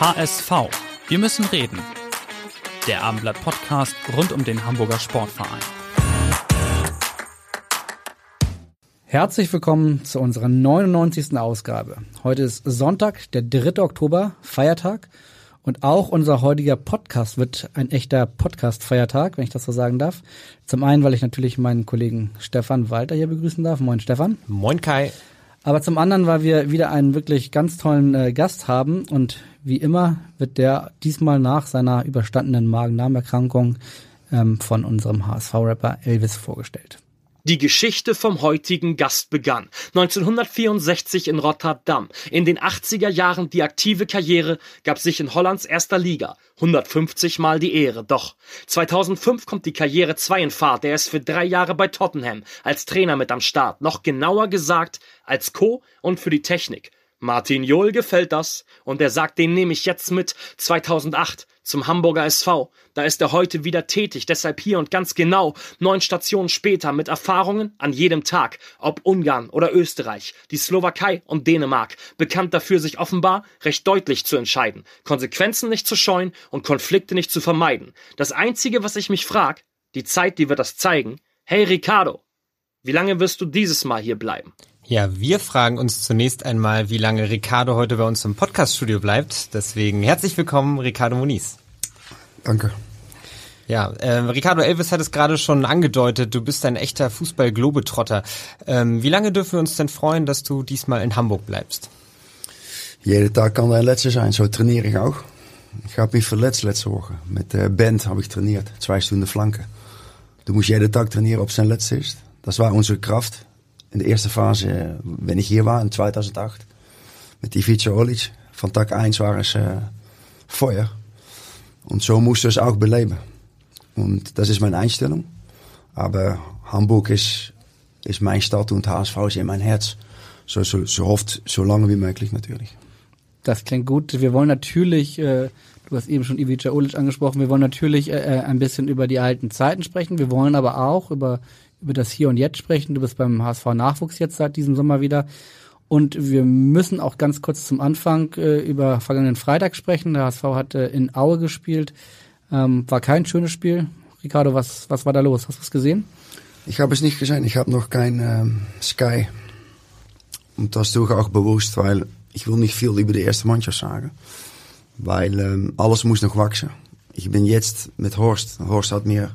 HSV. Wir müssen reden. Der Abendblatt Podcast rund um den Hamburger Sportverein. Herzlich willkommen zu unserer 99. Ausgabe. Heute ist Sonntag, der 3. Oktober, Feiertag. Und auch unser heutiger Podcast wird ein echter Podcast-Feiertag, wenn ich das so sagen darf. Zum einen, weil ich natürlich meinen Kollegen Stefan Walter hier begrüßen darf. Moin Stefan. Moin Kai. Aber zum anderen, weil wir wieder einen wirklich ganz tollen äh, Gast haben und wie immer wird der diesmal nach seiner überstandenen Magen-Darm-Erkrankung ähm, von unserem HSV-Rapper Elvis vorgestellt. Die Geschichte vom heutigen Gast begann 1964 in Rotterdam. In den 80er Jahren die aktive Karriere gab sich in Hollands erster Liga 150 Mal die Ehre. Doch 2005 kommt die Karriere 2 in Fahrt. Er ist für drei Jahre bei Tottenham als Trainer mit am Start. Noch genauer gesagt als Co. und für die Technik. Martin Johl gefällt das und er sagt, den nehme ich jetzt mit 2008 zum Hamburger SV. Da ist er heute wieder tätig, deshalb hier und ganz genau neun Stationen später mit Erfahrungen an jedem Tag, ob Ungarn oder Österreich, die Slowakei und Dänemark, bekannt dafür, sich offenbar recht deutlich zu entscheiden, Konsequenzen nicht zu scheuen und Konflikte nicht zu vermeiden. Das Einzige, was ich mich frag, die Zeit, die wird das zeigen, hey Ricardo, wie lange wirst du dieses Mal hier bleiben? Ja, wir fragen uns zunächst einmal, wie lange Ricardo heute bei uns im Podcaststudio bleibt. Deswegen herzlich willkommen, Ricardo Moniz. Danke. Ja, äh, Ricardo Elvis hat es gerade schon angedeutet, du bist ein echter Fußball-Globetrotter. Ähm, wie lange dürfen wir uns denn freuen, dass du diesmal in Hamburg bleibst? Jeden Tag kan der letzte sein, so trainiere ich auch. Ich habe mich verletzt letzte Woche. Mit der Band habe ich trainiert, zwei Stunden Flanken. Du musst jeden Tag trainieren, ob es zijn letzte ist. Das war unsere Kraft. In de eerste fase, wenn ich hier war, in 2008, mit Ivica Olic, von Tag 1 war es äh, Feuer. Und so musst du es auch beleben. Und das ist meine Einstellung. Aber Hamburg ist, ist mein Stadt und HSV ist in mein Herz. So, so, so oft, so lange wie möglich natürlich. Das klingt gut. Wir wollen natürlich, äh, du hast eben schon Ivica Olic angesprochen, wir wollen natürlich äh, ein bisschen über die alten Zeiten sprechen. Wir wollen aber auch über über das Hier und Jetzt sprechen. Du bist beim HSV Nachwuchs jetzt seit diesem Sommer wieder. Und wir müssen auch ganz kurz zum Anfang äh, über vergangenen Freitag sprechen. Der HSV hat äh, in Aue gespielt. Ähm, war kein schönes Spiel. Ricardo, was, was war da los? Hast du es gesehen? Ich habe es nicht gesehen. Ich habe noch kein ähm, Sky. Und das tue ich auch bewusst, weil ich will nicht viel über die erste Mannschaft sagen. Weil ähm, alles muss noch wachsen. Ich bin jetzt mit Horst. Horst hat mir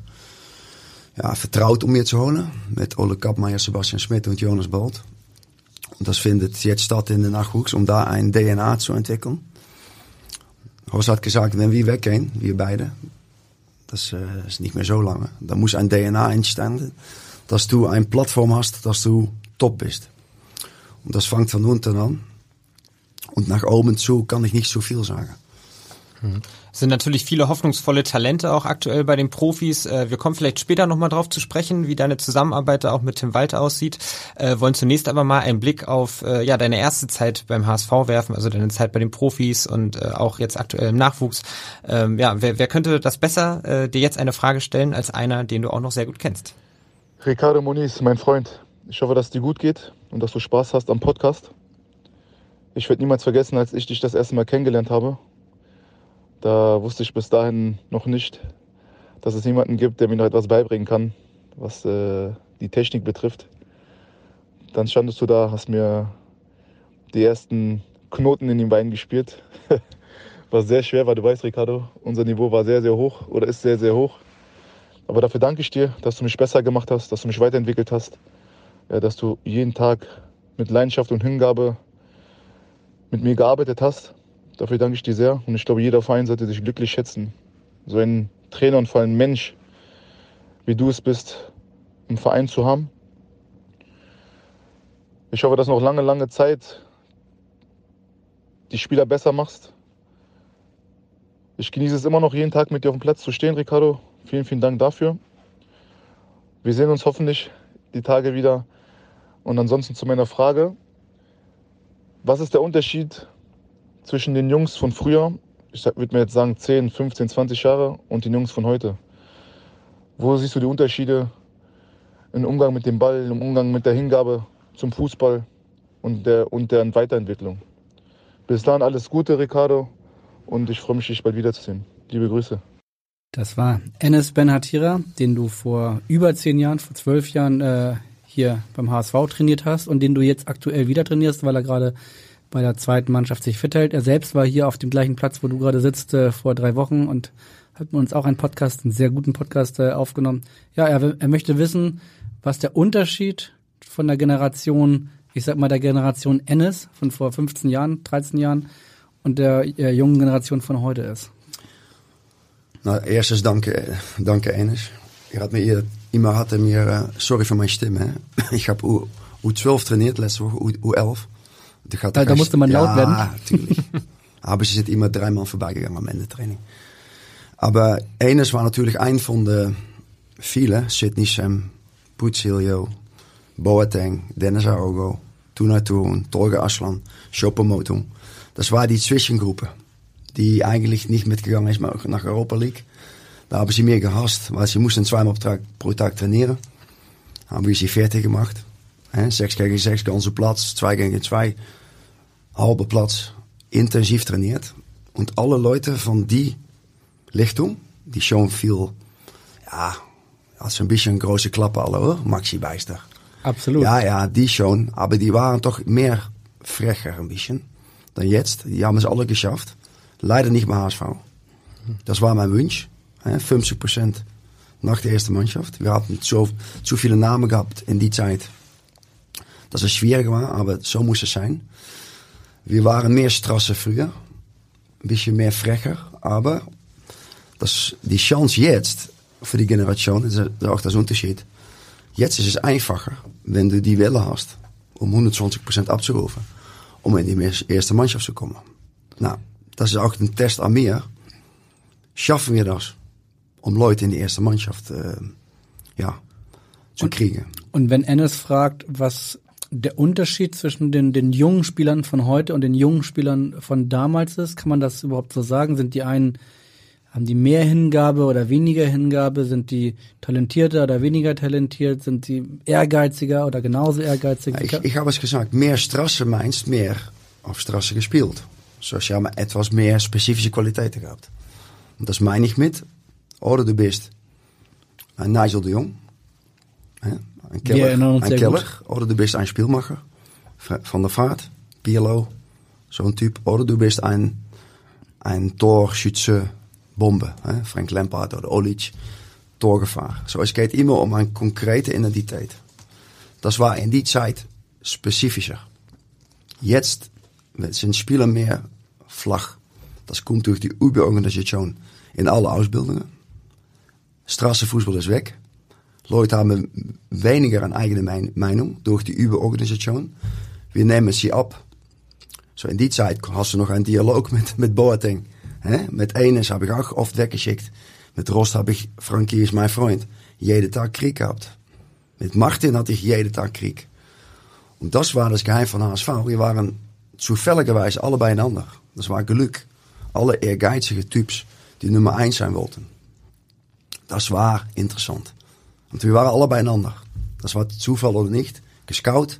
ja, vertraut, um mir zu holen. Mit Ole Kapmeier, Sebastian Schmidt und Jonas Bolt. Und das findet jetzt statt in der Nachwuchs, um da ein DNA zu entwickeln. Horst hat gesagt, wenn wir weggehen, wir beide, das äh, ist nicht mehr so lange, dann muss ein DNA entstehen, dass du ein Plattform hast, dass du top bist. Und das fängt von unten an. Und nach oben zu kann ich nicht so viel sagen. Sind natürlich viele hoffnungsvolle Talente auch aktuell bei den Profis. Äh, wir kommen vielleicht später nochmal drauf zu sprechen, wie deine Zusammenarbeit auch mit Tim Walter aussieht. Äh, wollen zunächst aber mal einen Blick auf äh, ja deine erste Zeit beim HSV werfen, also deine Zeit bei den Profis und auch jetzt aktuell im Nachwuchs. Ähm, ja, wer, wer könnte das besser dir jetzt eine Frage stellen als einer, den du auch noch sehr gut kennst? Ricardo Moniz, mein Freund. Ich hoffe, dass es dir gut geht und dass du Spaß hast am Podcast. Ich werde niemals vergessen, als ich dich das erste Mal kennengelernt habe da wusste ich bis dahin noch nicht, dass es jemanden gibt, der mir noch etwas beibringen kann, was äh, die Technik betrifft. Dann standest du da, hast mir die ersten Knoten in den Beinen gespielt. was sehr schwer war, du weißt, Ricardo, unser Niveau war sehr, sehr hoch oder ist sehr, sehr hoch. Aber dafür danke ich dir, dass du mich besser gemacht hast, dass du mich weiterentwickelt hast, ja, dass du jeden Tag mit Leidenschaft und Hingabe mit mir gearbeitet hast. Dafür danke ich dir sehr und ich glaube, jeder Verein sollte sich glücklich schätzen, so einen Trainer und vor allem Mensch, wie du es bist, im Verein zu haben. Ich hoffe, dass noch lange, lange Zeit die Spieler besser machst. Ich genieße es immer noch, jeden Tag mit dir auf dem Platz zu stehen, Ricardo. Vielen, vielen Dank dafür. Wir sehen uns hoffentlich die Tage wieder. Und ansonsten zu meiner Frage. Was ist der Unterschied zwischen den Jungs von früher, ich würde mir jetzt sagen 10, 15, 20 Jahre, und den Jungs von heute? Wo siehst du die Unterschiede im Umgang mit dem Ball, im Umgang mit der Hingabe zum Fußball und der, und der Weiterentwicklung? Bis dahin alles Gute, Ricardo, und ich freue mich, dich bald wiederzusehen. Liebe Grüße. Das war Enes Ben Hatira, den du vor über zehn Jahren, vor zwölf Jahren äh, hier beim HSV trainiert hast und den du jetzt aktuell wieder trainierst, weil er gerade bei der zweiten Mannschaft sich fit hält. Er selbst war hier auf dem gleichen Platz, wo du gerade sitzt, äh, vor drei Wochen und hat uns auch einen Podcast, einen sehr guten Podcast äh, aufgenommen. Ja, er, er möchte wissen, was der Unterschied von der Generation, ich sag mal der Generation Ennis von vor 15 Jahren, 13 Jahren und der äh, jungen Generation von heute ist. Nou, eerstens danke, danke Enes. Je had me hier, iemand had mir, uh, sorry mijn stem. Hè. Ich habe U, U12 trainiert letzte Woche, U, U11. Da, gaat da, da musste man laut ja, werden. Ja, natürlich. Aber sie sind immer dreimal vorbeigegangen am Ende Training. Aber Enes war natürlich ein von den vielen. Sidney Sam, Putsilio, Boateng, Dennis Aogo, Tuna Toon, Torge Aslan, Chopomotung. Das war die Zwischengruppe die eigentlich nicht mitgegangen ist nach Europa League. Da haben sie mir gehasst, weil sie mussten zweimal pro Tag trainieren. Haben wir sie fertig gemacht. 6 gegen 6 ganze Platz, 2 gegen 2, halbe Platz, intensiv trainiert. Und alle Leute von die Lichtung, die schon viel, ja, als ein bisschen große Klappe alle, hoor. Maxi Beister. Absolut. Ja, ja, die schon. Aber die waren doch mehr frecher ein bisschen dan jetzt. Die haben es alle geschafft. Leider nicht mehr HSV. Das war mein Wunsch. 50 Prozent nach der ersten Mannschaft. Wir hatten so, zu viele Namen gehabt in die Zeit, dass es schwierig war, aber so muss es sein. Wir waren mehr Strasse früher, ein bisschen mehr frecher, aber das, die Chance jetzt für die Generation, das ist auch das Unterschied. Jetzt ist es einfacher, wenn du die Welle hast, um 120% abzurufen, um in die erste Mannschaft zu kommen. Nou, das ist auch ein Test an mir. Schaffen wir das, um Leute in die erste Mannschaft äh, ja, zu und, kriegen? Und wenn Ennis fragt, was der Unterschied zwischen den, den jungen Spielern von heute und den jungen Spielern von damals ist, kann man das überhaupt so sagen? Sind die einen, haben die mehr Hingabe oder weniger Hingabe? Sind die talentierter oder weniger talentiert? Sind die ehrgeiziger oder genauso ehrgeizig? ich, ich habe es gesagt, mehr Strasse meinst mehr auf Strasse gespielt. Zoals jij maar etwas meer specifische kwaliteiten gehabt. Und das meine ich mit, oder du bist ein Nigel de Jong, ein Keller, ja, ein Keller oder du bist ein Spielmacher van der Vaart, Pirlo, zo'n Typ, oder du bist ein, ein Torschütze Bombe, Frank Lampard oder Olic, Torgevaar. So, es geht immer um eine konkrete Identität. Das war in die Zeit spezifischer. Jetzt sind Spieler mehr flach. Das kommt durch die Überorganisation in alle Ausbildungen. Straßenfußball ist weg. Leute haben weniger eine eigene Meinung durch die Überorganisation. Wir nehmen sie ab. So in die Zeit hast du noch einen Dialog mit, mit Boateng. He? Mit Enes habe ich auch oft weggeschickt. Mit Rost habe ich, Frankie ist mein Freund, jeden Tag Krieg gehabt. Mit Martin hatte ich jeden Tag Krieg. Und das war das Geheim von HSV. Wir waren zufälligerweise allebei einander. Das war Glück. Alle ehrgeizige Typs, die Nummer 1 sein wollten. Das war interessant. Und wir waren alle beieinander. Das war Zufall oder nicht. Gescout.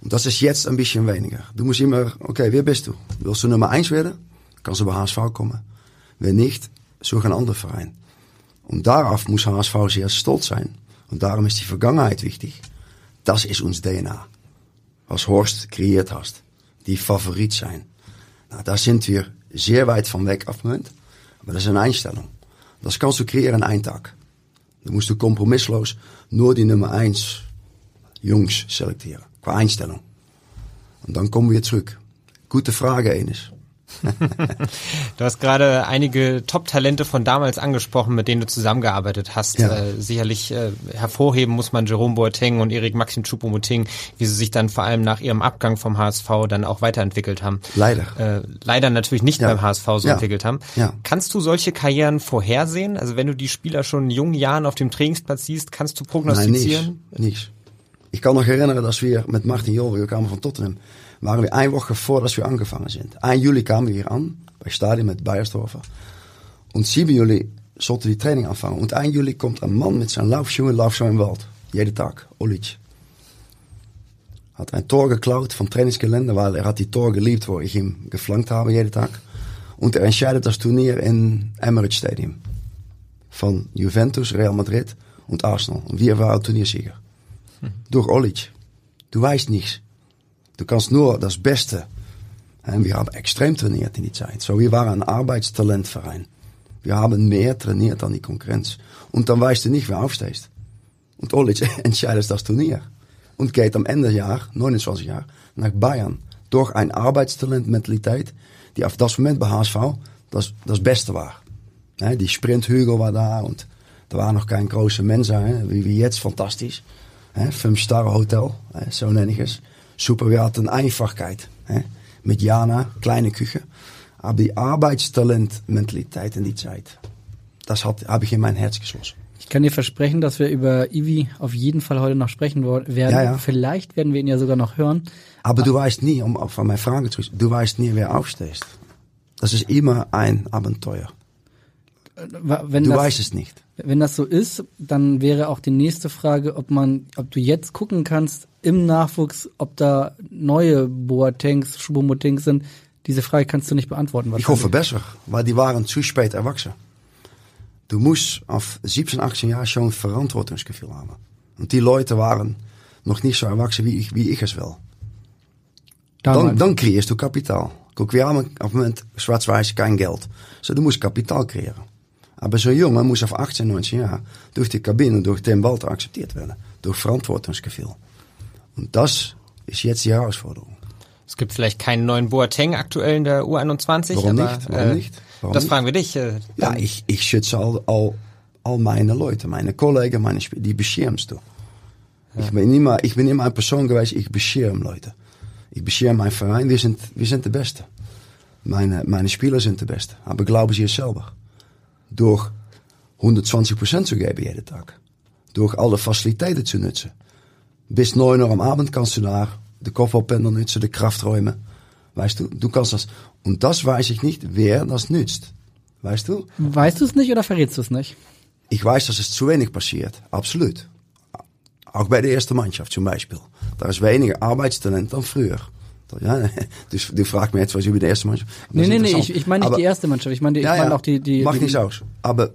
Und das ist jetzt ein bisschen weniger. Du musst immer, okay, wer bist du? Willst du Nummer 1 werden? Kannst du bei HSV kommen. Wenn nicht, such ein anderer Verein. Und darauf muss HSV sehr stolz sein. Und darum ist die Vergangenheit wichtig. Das ist uns DNA. Was Horst kreiert hast. Die Favorit zijn. Nou, daar sind wir sehr weit von weg auf Moment. Aber das ist eine Einstellung. Das kannst du kreieren in einem Musst du kompromisslos nur die Nummer 1 Jungs selektieren. Qua Einstellung. Und dann kommen wir zurück. Gute Frage, Enes. Du hast gerade einige Top-Talente von damals angesprochen, mit denen du zusammengearbeitet hast. Ja. Äh, sicherlich äh, hervorheben muss man Jerome Boateng und Erik Maxim Choupo-Moting, wie sie sich dann vor allem nach ihrem Abgang vom HSV dann auch weiterentwickelt haben. Leider. Äh, leider natürlich nicht Ja. beim HSV so Ja. entwickelt haben. Ja. Kannst du solche Karrieren vorhersehen? Also wenn du die Spieler schon in jungen Jahren auf dem Trainingsplatz siehst, kannst du Nein, prognostizieren? niks. niks. Ich kann noch erinnern, dass wir mit Martin Jol, wir kamen von Tottenham, waren wir eine Woche vor, dass wir angefangen sind. 1 Juli kamen wir hier an, bei Stadion mit Beiersdorfer. Und 7 Juli sollte die Training anfangen. Und 1 Juli kommt ein Mann mit zijn Laufschuhen, zo im Wald. Jeden Tag, Olic. Hat ein Tor geklaut vom Trainingsgelände, weil er hat die Tor geliebt, wo ich ihm geflankt habe jeden Tag. Und er entscheidet das Turnier in Emirates Stadium. Von Juventus, Real Madrid und Arsenal. Und wir waren Turniersieger. Durch Olic. Du weißt nichts. Du kannst nur das Beste. En wir haben extrem trainiert in die Zeit. So, waren ein Arbeitstalentverein. Wir haben mehr trainiert dan die Konkurrenz. Und dann weißt du nicht, wer aufstehst. Und Olic entscheidet das Turnier. Und geht am Ende Jahr, 29 Jaar, nach Bayern. Durch ein Arbeitstalentmentaliteit, die auf das Moment bei HSV das, das Beste war. Die Sprinthügel war da und da waren noch keine große Menschen, hè, wie, wie jetzt, fantastisch. Hè, Fünf-Star-Hotel, hè, so nenne ich es. Super, wir hatten Einfachkeit. Hè, mit Jana, kleine Küche. Aber die Arbeitstalent-Mentalität in die Zeit, das habe ich in mein Herz geschlossen. Ich kann dir versprechen, dass wir über Ivi auf jeden Fall heute noch sprechen werden. Ja, ja. Vielleicht werden wir ihn ja sogar noch hören. Aber du weißt nie, um auf meine Frage zu du weißt nie, wer aufstehst. Das ist immer ein Abenteuer. Wenn Du das, weißt es nicht. Wenn das so ist, dann wäre auch die nächste Frage, ob man, ob du jetzt gucken kannst im Nachwuchs, ob da neue Boatengs, Schubomotings sind. Diese Frage kannst du nicht beantworten. Ich hoffe besser, weil die waren zu spät erwachsen. Du musst auf 17, 18 Jaar schon Verantwortungsgefühl haben. Und die Leute waren noch nicht so erwachsen, wie ich, wie ich es will. Dan, dan creëerst du Kapital. Guck, wir haben auf dem Moment schwarz-weiß kein Geld. So, du musst Kapital kreieren. Aber so Junge muss auf 18, 19 Jaar durch die Kabine durch den Walter akzeptiert werden. Durch Verantwortungsgefühl. Und das ist jetzt die Herausforderung. Es gibt vielleicht keinen neuen Boateng aktuell in der U21. Warum aber, nicht? Warum äh, nicht? Warum das nicht? fragen wir dich. Äh, Ja, ich, ich schütze al, al, al meine Leute, meine Kollegen, meine Sp die beschermst du. Ich, bin immer, ich bin immer eine Person geweest, ich bescherm Leute. Ich bescherm mein Verein, wir sind, wir sind de Beste. Meine, meine Spieler sind de Beste. Aber glauben sie es selber. Durch 120% zu geben jeden Tag. Durch alle Faciliteiten zu nutzen. Bis 9 Uhr am Abend kannst du da de Kopfballpendel nutzen, de Krafträume. Weißt du, du kannst das. Und das weiß ich nicht, wer das nützt. Weißt du? Weißt du es nicht oder verrätst du es nicht? Ich weiß, dass es zu wenig passiert. Absolut. Auch bei der ersten Mannschaft zum Beispiel. Da ist weniger Arbeitstalent dan früher. Ja, dus du fragst mich jetzt was über die erste Mannschaft. Das Nee, nee, nee, ich, ich meine nicht Aber- die erste Mannschaft. Ich meine, die- ich meine auch die, die, Macht nichts aus. Aber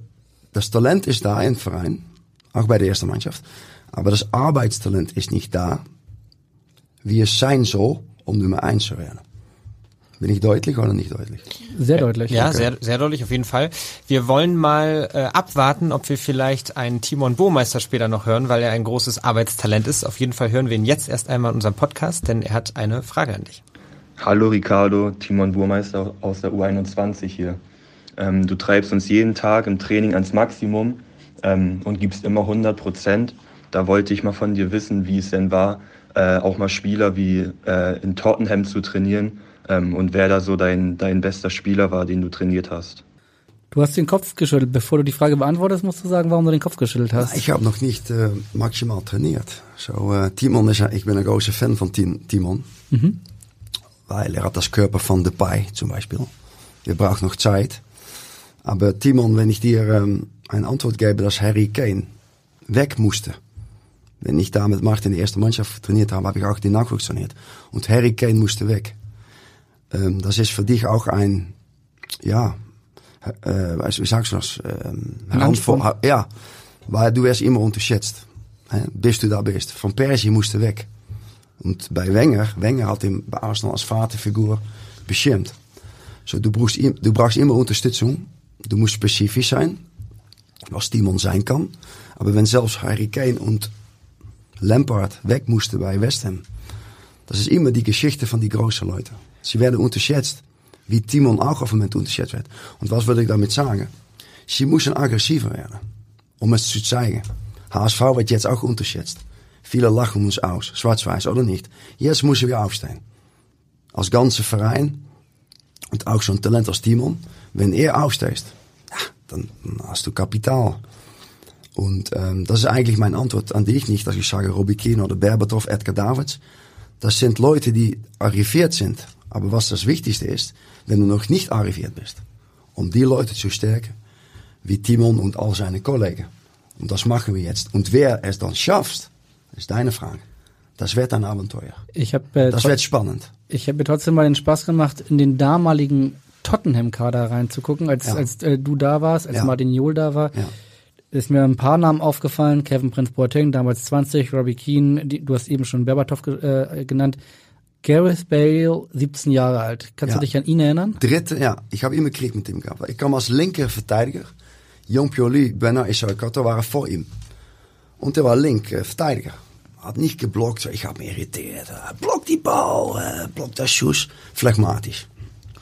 das Talent ist da im Verein. Auch bei der ersten Mannschaft. Aber das Arbeitstalent ist nicht da, wie es sein soll, um Nummer 1 zu werden. Bin ich deutlich oder nicht deutlich? Sehr deutlich. Ja, Okay. sehr, sehr deutlich auf jeden Fall. Wir wollen mal äh, abwarten, ob wir vielleicht einen Timon Bohmeister später noch hören, weil er ein großes Arbeitstalent ist. Auf jeden Fall hören wir ihn jetzt erst einmal in unserem Podcast, denn er hat eine Frage an dich. Hallo Ricardo, Timon Burmeister aus der U21 hier. Ähm, du treibst uns jeden Tag im Training ans Maximum ähm, und gibst immer 100 Prozent. Da wollte ich mal von dir wissen, wie es denn war, äh, auch mal Spieler wie äh, in Tottenham zu trainieren ähm, und wer da so dein, dein bester Spieler war, den du trainiert hast. Du hast den Kopf geschüttelt. Bevor du die Frage beantwortest, musst du sagen, warum du den Kopf geschüttelt hast. Ich habe noch nicht äh, maximal trainiert. So, äh, Timon is, ik ben een großer Fan Tim, Timon. Weil er hat das Körper von Depay zum Beispiel. Er braucht noch Zeit. Aber Timon, wenn ich dir ähm, eine Antwort gebe, dass Harry Kane weg musste. Wenn ich da mit Martin die erste Mannschaft trainiert habe, habe ich auch die Nachwuchs trainiert. Und Harry Kane musste weg. Ähm, das ist für dich auch ein, ja, äh, wie sagst du das? Ähm, Ja, weil du wirst immer unterschätzt. Hè, bis du da bist. Van Persie musste weg. Und bei Wenger, Wenger hat ihn bei Arsenal als Vaterfigur beschermt. So, du, brauchst, du brauchst immer Unterstützung. Du musst spezifisch sein, was Timon sein kann. Aber wenn selbst Harry Kane und Lampard weg mussten bei West Ham, das ist immer die Geschichte von die großen Leute. Sie werden unterschätzt, wie Timon auch auf dem Moment unterschätzt wird. Und was würde ich damit sagen? Sie müssen aggressiver werden, um es zu zeigen. HSV wird jetzt auch unterschätzt. Viele lachen uns aus, schwarz-weiß oder nicht. Jetzt müssen wir aufstehen. Als ganze Verein und so ein Talent als Timon. Wenn er aufsteht, ja, dann hast du Kapital. Und ähm, das ist eigentlich mein Antwort an dich, nicht dass ich sage Robbie Keane oder Berbatov, Edgar Davids. Das sind Leute, die arriviert sind. Aber was das Wichtigste ist, wenn du noch nicht arriviert bist, um die Leute zu stärken, wie Timon und all seine Kollegen. Und das machen wir jetzt. Und wer es dann schafft, ist deine Frage. Das wird ein Abenteuer. Ich hab, äh, Das wird spannend. Ich habe mir trotzdem mal den Spaß gemacht, in den damaligen Tottenham-Kader reinzugucken, als, Ja. als äh, du da warst, als Ja. Martin Jol da war. Ja. Ist mir ein paar Namen aufgefallen. Kevin Prince Boateng, damals 20, Robbie Keane, die, du hast eben schon Berbatov ge äh, genannt. Gareth Bale, 17 Jahre alt. Kannst Ja. du dich an ihn erinnern? Dritte, ja, ich habe immer Krieg mit ihm gehabt. Ich kam als linker Verteidiger. Jon Pioli, Bernard Issaokato waren vor ihm. Und er war linker Verteidiger. Hat nicht geblockt, ich habe mich irritiert. Block die Ball, äh, block das Schuss. Phlegmatisch.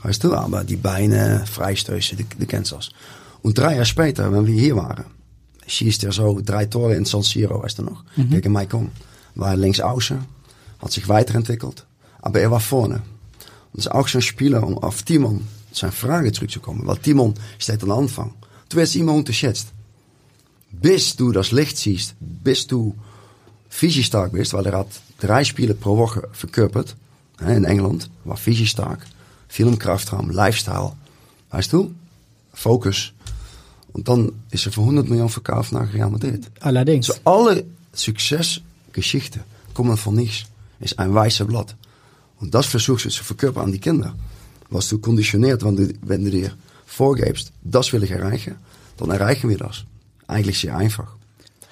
Weißt du, aber die Beine, Freistöße, du, du kennst das. Und drei Jahre später, wenn wir hier waren, schießt er so drei Tore in San Siro, weißt du noch, gegen Maicon. War er links außen, hat sich weiterentwickelt, aber er war vorne. Und das ist auch zo'n Spieler, um auf Timon zijn Frage zurückzukommen. Weil Timon steht am Anfang. Du wirst immer unterschätzt. Bis du das Licht siehst, bis du visiestark bist, weil er hat drei Spiele pro Woche verkörpert. hè, In Engeland. War visiestark. Viel im Kraftraum, Lifestyle. Weißt du? Focus. Und dann ist er für 100 Millionen verkauft nach Real Madrid. Allerdings. So alle Succesgeschichten kommen von nichts. Ist ein weißer Blatt. Und das versuchst du zu verkörpern an die Kinder. Was du konditioniert, wenn du, wenn du dir vorgibst, das will ich erreichen, dann erreichen wir das. Eigentlich sehr einfach.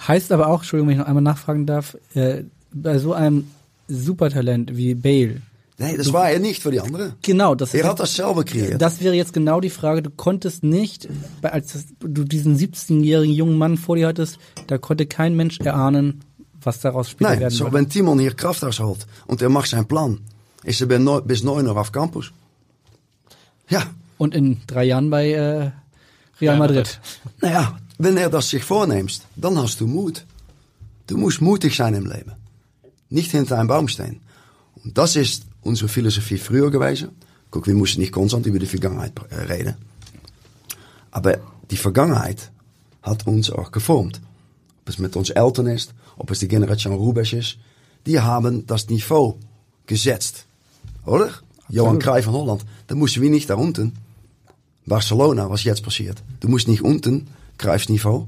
Heißt aber auch, Entschuldigung, wenn ich noch einmal nachfragen darf, äh, bei so einem Supertalent wie Bale, Nee, das war er nicht für die anderen. genau, das Er hat das selber kreiert. Das wäre jetzt genau die Frage. Du konntest nicht, als du diesen 17-jährigen jungen Mann vor dir hattest, da konnte kein Mensch erahnen, was daraus später Nee, werden so, würde. wenn Timon hier Kraft ausholt und er macht zijn plan, is er bis, neun- bis 9 Uhr auf Campus. Ja, Und in drei Jahren bei äh, Real Madrid. Naja, wenn er das sich vorneemt, dann hast du Mut. Du musst mutig sein im Leben. Nicht hinter einem Baum stehen. Und das ist unsere Philosophie früher gewesen. Guck, wir mussten nicht konstant über die Vergangenheit reden. Aber die Vergangenheit hat uns auch geformt. Ob es mit uns Eltern ist, ob es die Generation Rubens ist. Die haben das Niveau gesetzt. Oder? Johan Cruijff van Holland. Da moesten wir nicht da unten. Barcelona, was jetzt passiert. Du musst nicht unten, Cruijffs Niveau.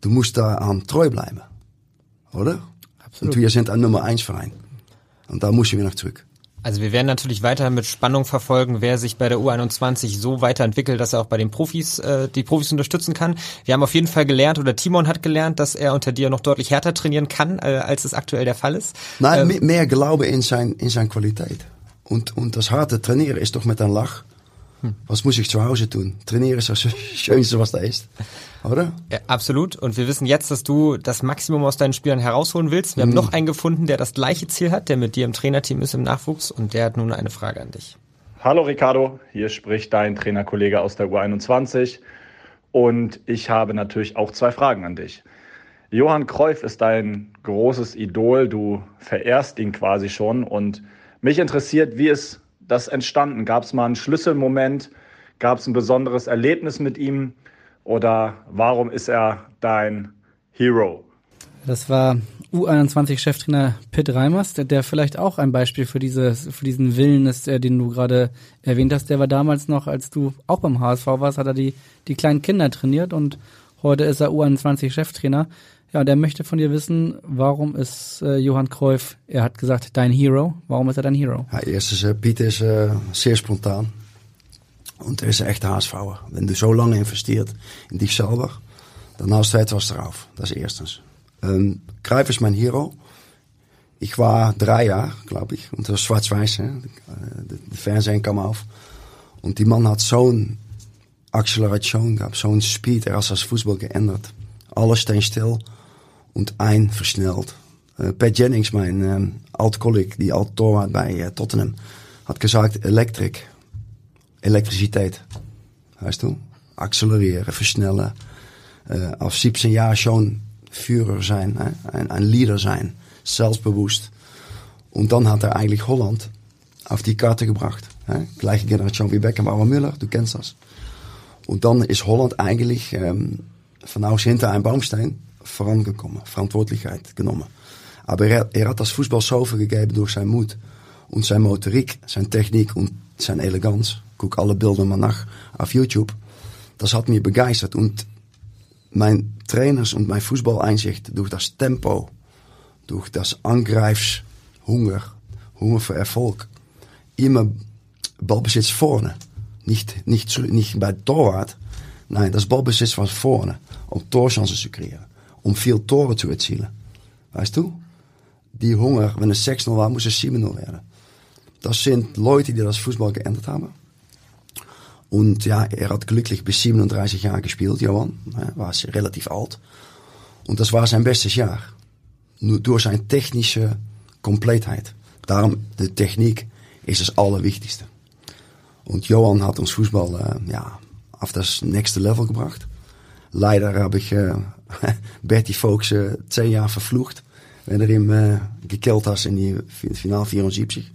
Du musst da aan treu bleiben. Oder? Absolut. Und wir sind ein Nummer 1 Verein. Und da müssen wir noch zurück. Also wir werden natürlich weiter mit Spannung verfolgen, wer sich bei der U21 so weiterentwickelt, dass er auch bei den Profis äh, die Profis unterstützen kann. Wir haben auf jeden Fall gelernt, oder Timon hat gelernt, dass er unter dir noch deutlich härter trainieren kann, äh, als es aktuell der Fall ist. Nein, Ähm, me- mehr Glaube in zijn, in zijn Qualität. Und, und das harte Trainieren ist doch mit einem Lach. Was muss ich zu Hause tun? Trainieren ist das Schönste, was da ist. Oder? Ja, absolut. Und wir wissen jetzt, dass du das Maximum aus deinen Spielern herausholen willst. Wir haben noch einen gefunden, der das gleiche Ziel hat, der mit dir im Trainerteam ist im Nachwuchs. Und der hat nun eine Frage an dich. Hallo Ricardo, hier spricht dein Trainerkollege aus der U21 und ich habe natürlich auch zwei Fragen an dich. Johann Cruyff ist dein großes Idol, du verehrst ihn quasi schon und mich interessiert, wie ist das entstanden? Gab es mal einen Schlüsselmoment? Gab es ein besonderes Erlebnis mit ihm? Oder warum ist er dein Hero? Das war U21-Cheftrainer Pitt Reimers, der, der vielleicht auch ein Beispiel für, dieses, für diesen Willen ist, äh, den du gerade erwähnt hast. Der war damals noch, als du auch beim HSV warst, hat er die, die kleinen Kinder trainiert und heute ist er U21-Cheftrainer. Ja, und er möchte von dir wissen, warum ist äh, Johann Cruyff, er hat gesagt, dein Hero, warum ist er dein Hero? Ja, eerst is, eh, Piet is eh, zeer spontaan. Und er ein echter HSVer. Wenn du so lange investiert in dich selber, dann hast du etwas drauf. Das ist erstens. Ähm, Cruijff ist mein Hero. Ich war drei Jahre, glaube ich, und das war schwarz-weiß. hè. Äh, De, de Fernsehen kam auf. Und die Mann hat zo'n Acceleration gehabt, zo'n Speed. Er hat das Fußball geändert. Alles steht still und ein versnellt. Äh, Pat Jennings, mijn ähm, oud colleague, die oud Torwart bij eh, Tottenham, hat gesagt, Elektrik, Elektriciteit. Weißt du? Accelereren, versnellen. Äh, auf 17 Jaar schon Führer sein, ein, ein Leader sein, selbstbewusst. Und dann hat er eigentlich Holland auf die Karte gebracht. Hè? Gleiche Generation wie Beckenbauer Müller, du kennst das. Und dann ist Holland eigentlich ähm, von aus hinter einem Baumstein vorangekommen, Verantwortlichkeit genommen. Aber er, er hat das Fußball zoveel gegeben durch zijn Mut und zijn Motorik, zijn Technik und zijn Eleganz. Guck alle Bilder mal nach auf YouTube. Das hat mir begeistert und mijn Trainers und mein Fußball-Einsicht durch das Tempo, durch das Angreifshunger, Hunger für Erfolg, immer Ballbesitz vorne. Nicht, nicht, nicht bei Torwart. Nein, das Ballbesitz was vorne. Um Torchancen zu kreieren. Um viel Tore zu erzielen. Weißt du? Die Hunger, wenn es 6-0 war, muss es 7-0 werden. Das sind Leute, die das Fußball geändert haben. Und ja, er hat glücklich bis 37 Jahre gespielt, Johan. War relativ alt. Und das war sein bestes Jahr. Nur durch zijn technische Kompleetheit. Daarom, de techniek is het allerwichtigste. Und Johan hat uns Fußball äh, ja, auf das nächste Level gebracht. Leider habe ich äh, Bertie Vogts äh, zehn Jahre verflucht. Wenn er ihm äh, gekillt hast in die Final 74.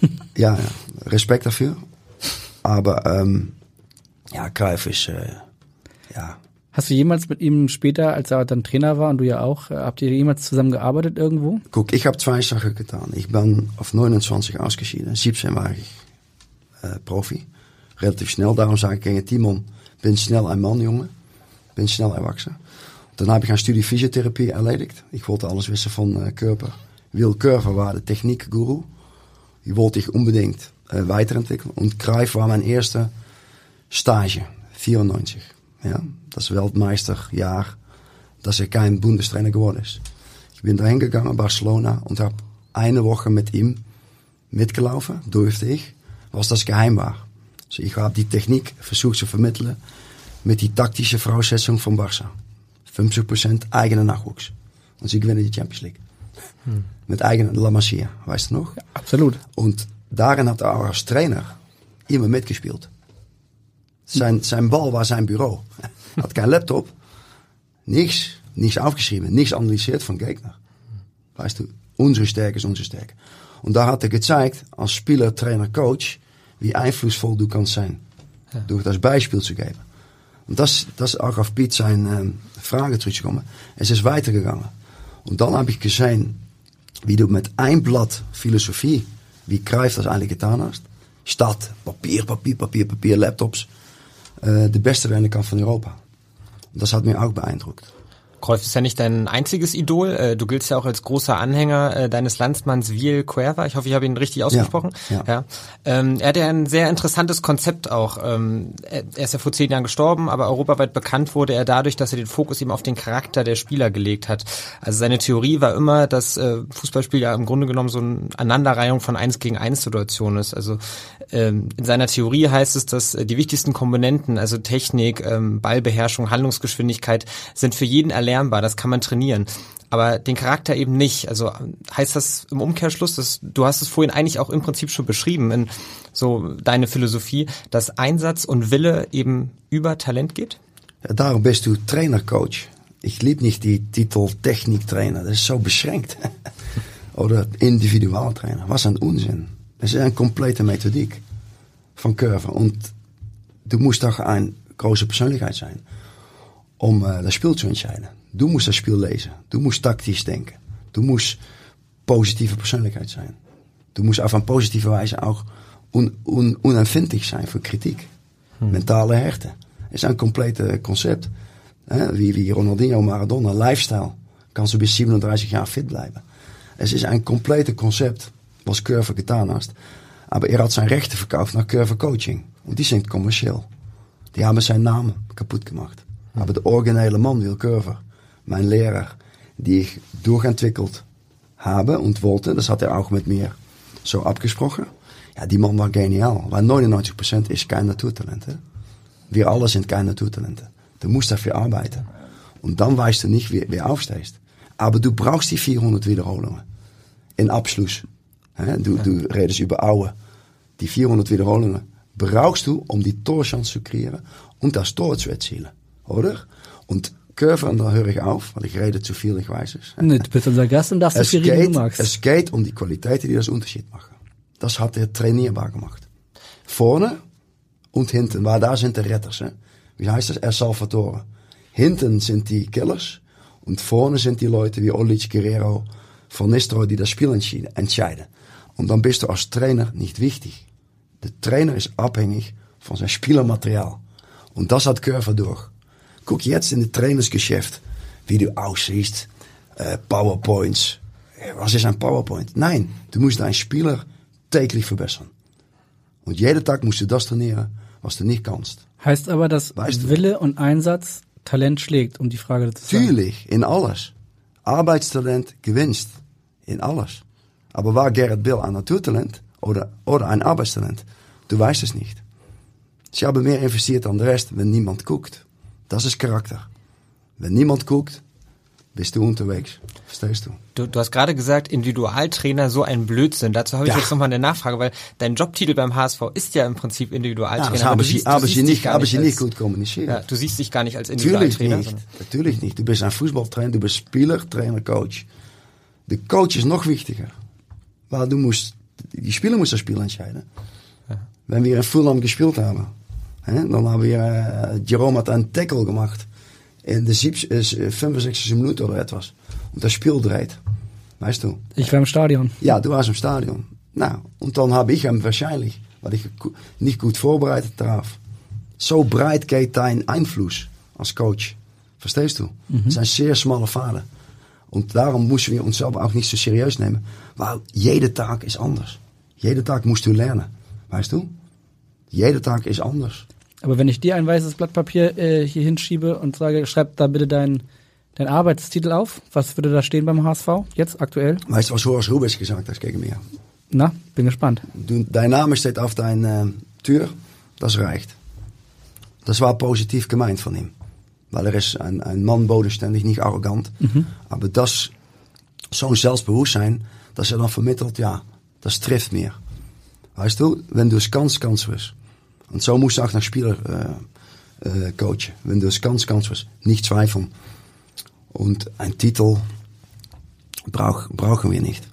ja, ja, Respekt dafür. Aber ähm, ja, Cruyff ist äh, ja. Hast du jemals mit ihm später, als er dann Trainer war und du ja auch, äh, habt ihr jemals zusammen gearbeitet irgendwo? Guck, ich habe zwei Sachen getan. Ich bin auf 29 ausgeschieden. 17 war ich äh, Profi. Relativ schnell. Daarom sage ich gegen Timon, bin schnell ein Mann, Junge. Bin schnell erwachsen. Dann habe ich een studie Physiotherapie erledigt. Ich wollte alles wissen von äh, Körper. Will Körper war der Technikguru. Die wollte ich unbedingt äh, weiterentwickeln. Und Cruyff war mijn eerste Stage, 94. Ja, das Weltmeisterjahr, dass er kein Bundestrainer geworden ist. Ich bin dahin gegangen, Barcelona, und habe eine Woche mit ihm mitgelaufen, durfte ich, was das Geheim war. Also ich habe die Technik versucht zu vermitteln mit die taktische Voraussetzung von Barça. 50% eigene Nachwuchs. Und sie gewinnen die Champions League. Hm. Mit eigenen La Masia, weißt du noch? Ja, absolut. Und hat er auch als Trainer immer mitgespielt. Zijn, zijn Ball war sein Büro. Hat kein Laptop. Nichts, nichts aufgeschrieben, nichts analysiert von Gegner. Weißt du, unsere Stärke ist unsere Stärke. Und da hat er gezeigt, als Spieler, Trainer, Coach, wie einflussvoll du kannst sein. Ja. Durch das Beispiel zu geben. Und das, das auch auf Piet zijn ähm, Frage zurückgekommen. Es ist weitergegangen. Und dann habe ich gesehen, wie du mit ein Blatt Philosophie, wie Cruyff das eigentlich getan hast, statt Papier, Papier, Papier, Papier, Laptops, äh, de beste werden kann von Europa. Und das hat mir auch beeindruckt. Cruyff ist ja nicht dein einziges Idol. Äh, du giltst ja auch als großer Anhänger äh, deines Landsmanns Viel Cuerva. Ich hoffe, ich habe ihn richtig ausgesprochen. Ja. ja. ja. Ähm, er hat ja ein sehr interessantes Konzept auch. Ähm, er ist ja vor zehn Jahren gestorben, aber europaweit bekannt wurde er dadurch, dass er den Fokus eben auf den Charakter der Spieler gelegt hat. Also seine Theorie war immer, dass äh, Fußballspiel ja im Grunde genommen so eine Aneinanderreihung von eins gegen eins Situation ist. Also in seiner Theorie heißt es, dass die wichtigsten Komponenten, also Technik, Ballbeherrschung, Handlungsgeschwindigkeit, sind für jeden erlernbar, das kann man trainieren. Aber den Charakter eben nicht. Also heißt das im Umkehrschluss, dass du hast es vorhin eigentlich auch im Prinzip schon beschrieben in so deine Philosophie, dass Einsatz und Wille eben über Talent geht? Ja, daarom bist du Trainercoach. Ich liebe nicht die Titel Techniktrainer, das ist so beschränkt. Oder Individualtrainer, was ein Unsinn. Das ist eine komplette Methodiek von Curve. Und du musst doch eine große Persönlichkeit sein. om uh, das Spiel zu entscheiden. Du musst das Spiel lesen. Du musst taktisch denken. Du musst positieve Persönlichkeit sein. Du musst auf eine positive Weise auch un, un, unempfindlich sein für Kritik. Hm. Mentale Härte. ist ein komplettes Konzept. Wie, wie Ronaldinho, Maradona, Lifestyle. Kan ze bis 37 jaar fit blijven. Es ist ein komplettes Konzept, was Curve. Aber er hat zijn Rechte verkauft naar Curve Coaching. Und die sind kommerziell. Die haben zijn Namen kaputt gemacht. Aber der originelle Mann, Will Curver, mein Lehrer, die ich durchentwickelt habe und wollte, das hat er auch mit mir so abgesprochen. Ja, die Mann war genial, weil 99% ist kein Naturtalent. Hè? Wir alle sind kein Naturtalente. Du musst dafür arbeiten. Und dann weißt du nicht, wie, wie aufstehst. Aber du brauchst die 400 Wiederholungen. In Abschluss. Du, du redest über Aue. die 400 Wiederholungen, brauchst du, um die Torchance zu kreieren und das Tor zu erzielen. Oder? Und Curve, da höre ich auf, weil ich rede zu viel, ich weiß es. Nee, bist unser Gast und darfst Es geht, magst. es geht um die Qualitäten, die das Unterschied machen. Das hat er trainierbar gemacht. Vorne und hinten, weil da sind die Retters. Hè? Wie heißt das? El Salvatore. Hinten sind die Killers und vorne sind die Leute wie Olic, Guerrero, Van Nistelrooy, die das Spiel entscheiden. Und dann bist du als Trainer nicht wichtig. Der Trainer ist abhängig von zijn Spielermaterial. Und das hat Curver durch. Guck jetzt in het Trainersgeschäft, wie du aussiehst, äh, PowerPoints. Äh, Was ist ein PowerPoint? Nein, du musst deinen Spieler täglich verbessern. Und jeden Tag musst du das trainieren, was du nicht kannst. Heißt aber, dass Weißt du. Wille und Einsatz Talent schlägt, um die Frage zu sagen. Tuurlijk, in alles. Arbeitstalent gewinnst. In alles. Aber war Gerrit Bill ein Naturtalent oder, oder ein Arbeitstalent? Du weißt es nicht. Sie haben mehr investiert dan de rest, wenn niemand guckt. Das ist Charakter. Wenn niemand guckt, bist du unterwegs. Verstehst du? Du, du hast gerade gesagt, Individualtrainer so ein Blödsinn. Dazu habe ich Ja. jetzt nochmal eine Nachfrage, weil dein Jobtitel beim HSV ist ja im Prinzip Ja, Individualtrainer. das aber siehst- du haben siehst sie dich nicht, sie als- nicht gut kommuniziert. Ja, du siehst dich gar nicht als Natürlich Individualtrainer. nicht. sondern- Natürlich nicht. Du bist ein Fußballtrainer, du bist Spieler, Trainer, Coach. De Coach ist noch wichtiger. Weil du musst, die Spieler müssen das Spiel entscheiden. Wenn wir in Fulham gespielt haben, hè, dann haben wir, äh, Jerome hat einen Tackle gemacht. In de 7, äh, 65. Minute oder etwas. Und das Spiel dreht. Weißt du? Ich war im Stadion. Ja, du warst im Stadion. Nou, und dann habe ich hem wahrscheinlich, weil ich nicht gut vorbereitet darauf. So breit geht dein Einfluss als Coach. Verstehst du? Het zijn zeer smalle Pfaden. Und darum müssen wir uns selber auch nicht so seriös nehmen. Weil jeder Tag ist anders. Jeder Tag musst du lernen. Weißt du? Jeder Tag ist anders. Aber wenn ich dir ein weißes Blatt Papier äh, hier hinschiebe und sage, schreib da bitte deinen dein Arbeitstitel auf, was würde da stehen beim HSV jetzt aktuell? Weißt du, was Horst Rubens gesagt hat gegen mir? Na, bin gespannt. Dein Name steht auf deiner Tür, das reicht. Das war positiv gemeint von ihm. Weil er ist ein, ein Mann bodenständig, nicht arrogant. Aber das, zo'n Selbstbewusstsein, dass er dann vermittelt, ja, das trifft mir. Weißt du, wenn du es ganz, ganz wirst. Und so musst du auch nach Spieler äh, äh, coachen. Wenn du es ganz, ganz wirst. Nicht zweifeln. Und ein Titel brauch, brauchen wir nicht.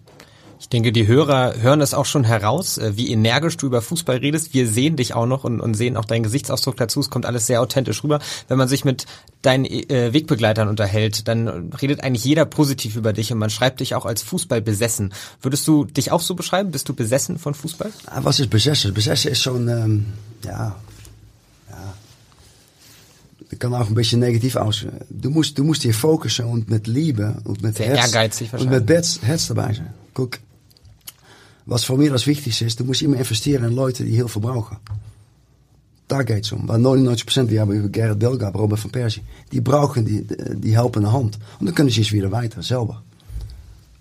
Ich denke, die Hörer hören es auch schon heraus, äh, wie energisch du über Fußball redest. Wir sehen dich auch noch und, und sehen auch deinen Gesichtsausdruck dazu. Es kommt alles sehr authentisch rüber. Wenn man sich mit deinen äh, Wegbegleitern unterhält, dann redet eigentlich jeder positiv über dich und man schreibt dich auch als Fußball besessen. Würdest du dich auch so beschreiben? Bist du besessen von Fußball? Ah, was is besessen? Besessen is zo'n, ehm, ja, ja, dat kan auch ein bisschen negativ aus. Du musst, du musst hier focussen und mit Liebe und mit Sehr Herz, ehrgeizig und mit Herz, Herz dabei zijn. Guck, was voor mij das Wichtigste ist, du musst immer investieren in Leute, die heel veel brauchen. Daar geht's um. Weil 99% die hebben Gerrit Belga, Robert van Persie, die brauchen die, die helpende Hand. Und dann können sie es wieder weiter, selber.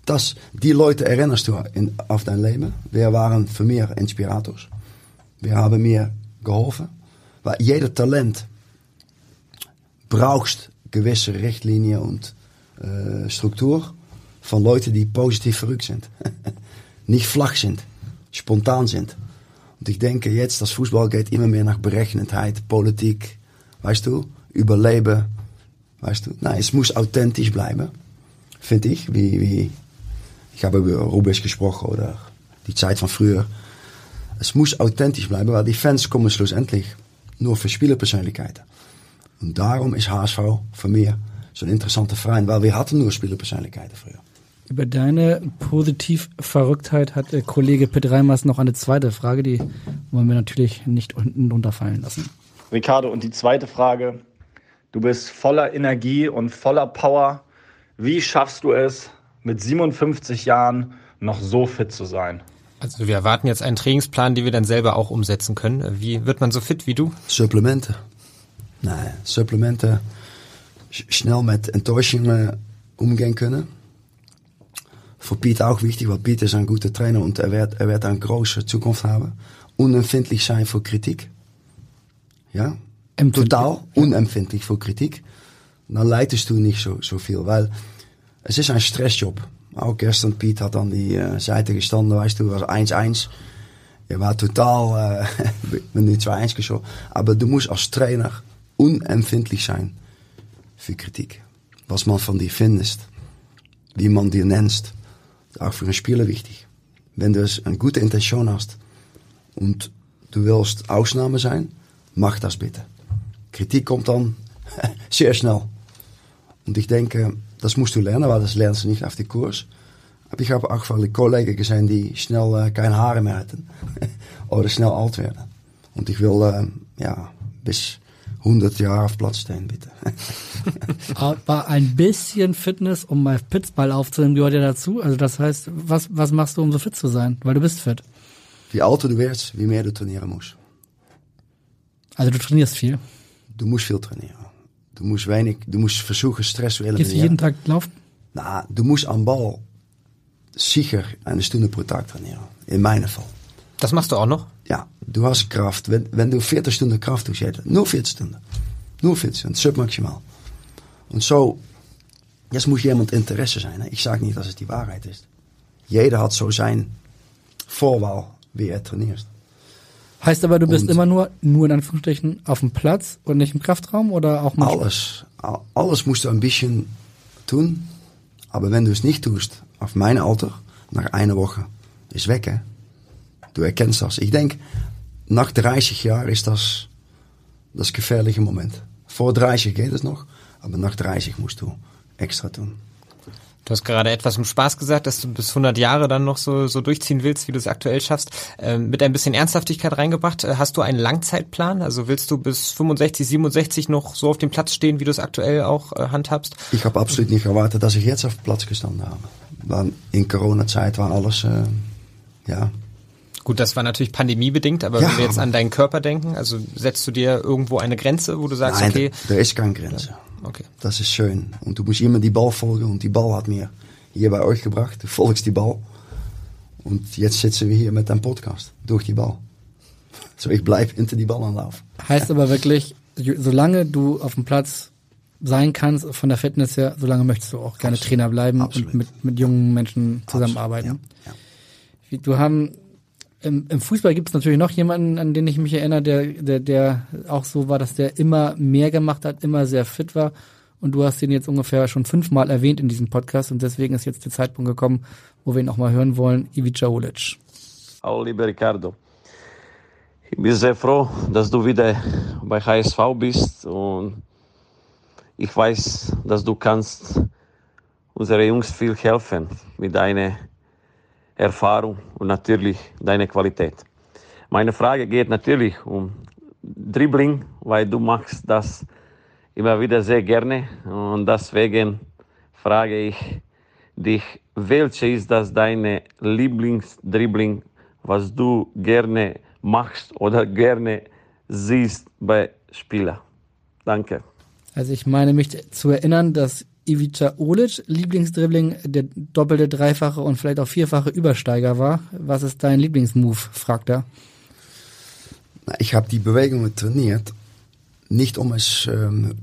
Das, die Leute erinnerst du in, auf dein Leben. Wer waren für mich Inspirators? Wer haben mir geholfen? Weil jeder Talent brauchst gewisse Richtlinien und äh, Struktur von Leuten, die positiv verrückt sind. Nicht flach sind, spontan sind. Und ich denke jetzt, das Fußball geht immer mehr nach Berechnendheit, Politik, weißt du, Überleben, weißt du. Nein, es muss authentisch bleiben, finde ich. Wie, wie, ich habe über Rubens gesprochen oder die Zeit von früher. Es muss authentisch bleiben, weil die Fans kommen schlussendlich nur für Spielerpersönlichkeiten. Und darum ist HSV für mich so ein interessanter Verein, weil wir hatten nur Spielerpersönlichkeiten früher. Über deine Positivverrücktheit hat äh, Kollege Pitt Reimers noch eine zweite Frage, die wollen wir natürlich nicht unten runterfallen lassen. Ricardo, und die zweite Frage. Du bist voller Energie und voller Power. Wie schaffst du es, mit 57 Jahren noch so fit zu sein? Also wir erwarten jetzt einen Trainingsplan, den wir dann selber auch umsetzen können. Wie wird man so fit wie du? Supplementen. Nee, Supplementen. sch- Schnell mit Enttäuschungen umgehen können. Für Piet auch wichtig, weil Piet ist ein guter Trainer und er wird, er wird eine große Zukunft haben. Unempfindlich sein für Kritik. Ja? Empfindlich. Total unempfindlich für Kritik. Dann leidest du nicht so, so viel, weil es ist ein Stressjob. Auch gestern, Piet hat an die äh, Seite gestanden, weißt du, was 1-1. er war total, äh, du 2-1 geschossen. Aber du musst als Trainer unempfindlich sein für Kritik. Was man von dir findest, wie man dir nennst, auch für einen Spieler wichtig. Wenn du eine gute Intention hast und du willst Ausnahme sein, mach das bitte. Kritik kommt dann sehr schnell. Und ich denke, das musst du lernen, weil das lernst du nicht auf die Kurs. Aber ich habe auch viele Kollegen gesehen, die schnell äh, keine Haare mehr hatten. oder schnell alt werden. Und ich will, äh, ja, bis 100 Jahre auf Platz stehen, bitte. Aber ein bisschen Fitness, um mal Pitzball aufzunehmen, gehört ja dazu. Also das heißt, was, was machst du, um so fit zu sein? Weil du bist fit. Wie alter du wirst, wie mehr du trainieren musst. Also du trainierst viel. Du musst viel trainieren. Du musst wenig, du musst versuchen Stress zu Gehst du eliminieren. jeden Tag laufen? Na, du musst am Ball sicher eine Stunde pro Tag trainieren. In meinem Fall. Das machst du auch noch? Ja, du hast Kraft. Wenn, wenn du 40 Stunden Kraft hast, jeder, nur 40 Stunden. Nur 40 Stunden, submaximaal. Und so, jetzt muss jemand Interesse sein. Hè? Ich sage nicht, dass es die Wahrheit ist. Jeder hat so sein Vorwahl, wie er trainiert. Heißt aber, du bist Und- immer nur, nur in Anführungsstrichen, auf dem Platz und nicht im Kraftraum oder auch mal? Alles, al- alles musst du ein bisschen tun. Aber wenn du es nicht tust, auf mein Alter, nach einer Woche, ist weg. Hè? Du erkennst das. Ich denke, nach 30 Jahren ist das das gefährliche Moment. Vor 30 geht es noch, aber nach 30 musst du extra tun. Du hast gerade etwas im Spaß gesagt, dass du bis 100 Jahre dann noch so, so durchziehen willst, wie du es aktuell schaffst. Ähm, mit ein bisschen Ernsthaftigkeit reingebracht. Äh, Hast du einen Langzeitplan? Also willst du bis 65, 67 noch so auf dem Platz stehen, wie du es aktuell auch äh, handhabst? Ich habe absolut nicht erwartet, dass ich jetzt auf Platz gestanden habe. Weil in Corona-Zeit war alles, äh, ja, Gut, das war natürlich pandemiebedingt, aber Ja, wenn wir jetzt an deinen Körper denken, also setzt du dir irgendwo eine Grenze, wo du sagst, Nein, okay, da ist keine Grenze. okay. Das ist schön. Und du musst immer die Ball folgen. Und die Ball hat mir hier bei euch gebracht. Du folgst die Ball. Und jetzt sitzen wir hier mit einem Podcast. Durch die Ball. So, ich bleib hinter die Ball anlaufen. Heißt aber wirklich, solange du auf dem Platz sein kannst, von der Fitness her, solange möchtest du auch gerne Absolut. Trainer bleiben Absolut. und mit, mit jungen Menschen zusammenarbeiten. Absolut, ja, ja. Du haben im, im Fußball gibt es natürlich noch jemanden, an den ich mich erinnere, der, der, der auch so war, dass der immer mehr gemacht hat, immer sehr fit war. Und du hast ihn jetzt ungefähr schon fünfmal erwähnt in diesem Podcast und deswegen ist jetzt der Zeitpunkt gekommen, wo wir ihn auch mal hören wollen, Ivica Olic. Hallo, lieber Ricardo. Ich bin sehr froh, dass du wieder bei HSV bist und ich weiß, dass du kannst unsere Jungs viel helfen mit deiner Erfahrung und natürlich deiner Qualität. Meine Frage geht natürlich um Dribbling, weil du machst das immer wieder sehr gerne und deswegen frage ich dich, welche ist das deine Lieblingsdribbling, was du gerne machst oder gerne siehst bei Spielern? Danke. Also ich meine mich zu erinnern, dass Ivica Olic Lieblingsdribbling der doppelte, dreifache und vielleicht auch vierfache Übersteiger war. Was ist dein Lieblingsmove? fragt er. Ich habe die Bewegungen trainiert, nicht um es ähm,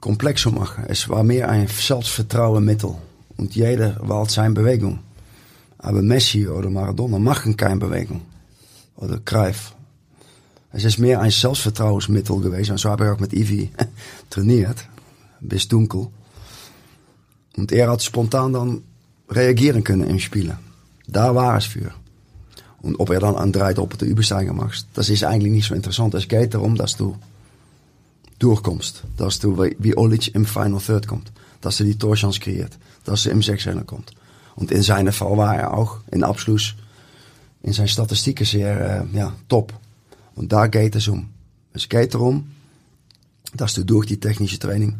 komplex zu machen. Es war mehr ein Selbstvertrauenmittel. Und jeder wählt seine Bewegung. Aber Messi oder Maradona machen keine Bewegung. Oder Cruyff. Es ist mehr ein Selbstvertrauensmittel gewesen. Und so habe ich auch mit Ivi trainiert. Bis dunkel. Und er hat spontan dann reagieren können im Spielen. Da war es für. Und ob er dann een drei doppelte Übersteiger machst, das ist eigentlich nicht so interessant. Es geht darum, dass du durchkommst. Dass du wie- Olic im Final Third kommt. Dass er die Torchance kreiert. Dass er im Sechszeller kommt. Und in seinem Fall war er auch in Abschluss in zijn statistieken zeer eh, ja, top. Und da geht es um. Es geht darum, dass du durch die technische Training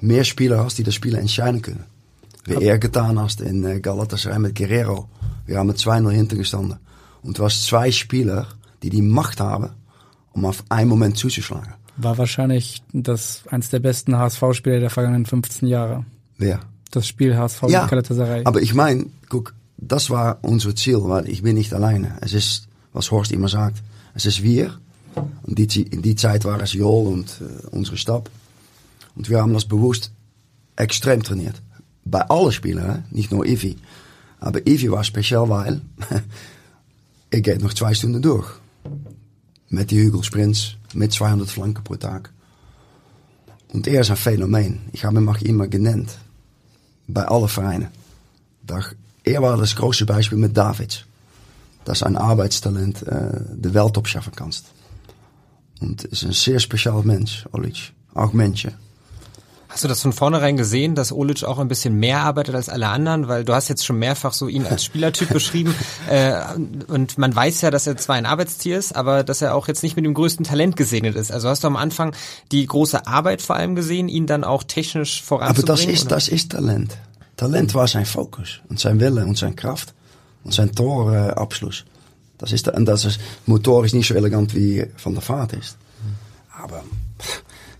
mehr Spieler hast, die das Spiel entscheiden können. Wie er getan hast in eh, Galatasaray mit Guerrero. Wir haben mit 2-0 hinten gestanden. Und du hast zwei Spieler, die die Macht haben, um auf einen Moment zuzuschlagen. War wahrscheinlich das eins der besten HSV-Spieler der vergangenen 15 Jahre. Wer? Das Spiel HSV mit Galatasaray. aber ich meine, guck, das war unser Ziel, weil ich bin nicht alleine. Es ist, was Horst immer sagt, es ist wir. Und die, in die Zeit war es Joel und äh, unsere Stab. Und wir haben das bewusst extrem trainiert. Bei Spielern, hè? nicht nur Ivi. Aber Ivi war speziell, weil er geht noch zwei Stunden durch. Mit die Hügelsprints, mit 200 Flanken pro Tag. Und er ist ein Phänomen. Ich habe ihn auch immer genannt. Bei allen Vereinen. Er war das große Beispiel mit Davids. Dass ein Arbeitstalent äh, de Welt schaffen kannst. Und ist ein sehr spezieller Mensch, Olic. Menschen. Hast du das von vornherein gesehen, dass Olic auch ein bisschen mehr arbeitet als alle anderen? Weil du hast jetzt schon mehrfach so ihn als Spielertyp beschrieben. Äh, und man weiß ja, dass er zwar ein Arbeitstier ist, aber dass er auch jetzt nicht mit dem größten Talent gesegnet ist. Also hast du am Anfang die große Arbeit vor allem gesehen, ihn dann auch technisch voranzubringen? Aber das ist, oder? das ist Talent. Talent war sein Fokus und sein Wille und sein Kraft und sein Torabschluss. Das ist, und das ist, Motor ist nicht so elegant wie von der Vaart ist. Aber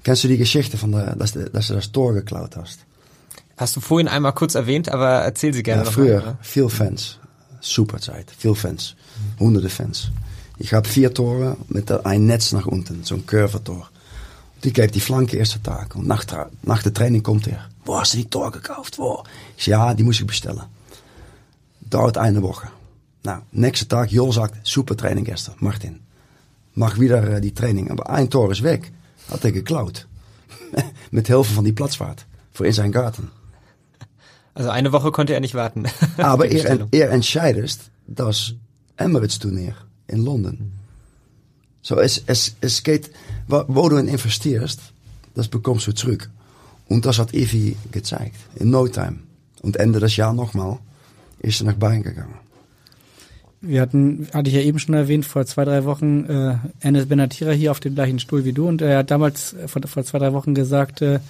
kennst du die Geschichte von der, dass, dass du das Tor geklaut hast? Hast du vorhin einmal kurz erwähnt, aber erzähl sie gerne Ja, früher, mal. veel Fans. Super Zeit, veel Fans. Hunderte Fans. Ich habe vier Tore mit ein Netz nach unten, so ein Curvertor. Die kreeg die Flanke erste Tag. Und nach, nach der Training kommt er. Wo hast du die Tor gekauft? Wo? Ich ja, die muss ich bestellen. Dauert eine Woche. Nou, nächste Tag, Jol sagt, super Training gestern, Martin. Mag wieder eh, die Training. Aber ein Tor is weg. Had hij geklaut. Met Hilfe van die Platzvaart. Voor in zijn garten. Also eine Woche konnte er nicht warten. Aber er, Bestellung. er entscheidest das Emirates-Turnier in Londen. So, es, es, es geht, wo, du in investierst, das bekommst du zurück. Und das hat Evi gezeigt. In no time. Und Ende des Jahr nochmal ist er nach Bayern gegangen. Wir hatten, hatte ich ja eben schon erwähnt, vor zwei, drei Wochen äh, Enes Benatira hier auf dem gleichen Stuhl wie du und er hat damals äh, vor, vor zwei, drei Wochen gesagt, äh,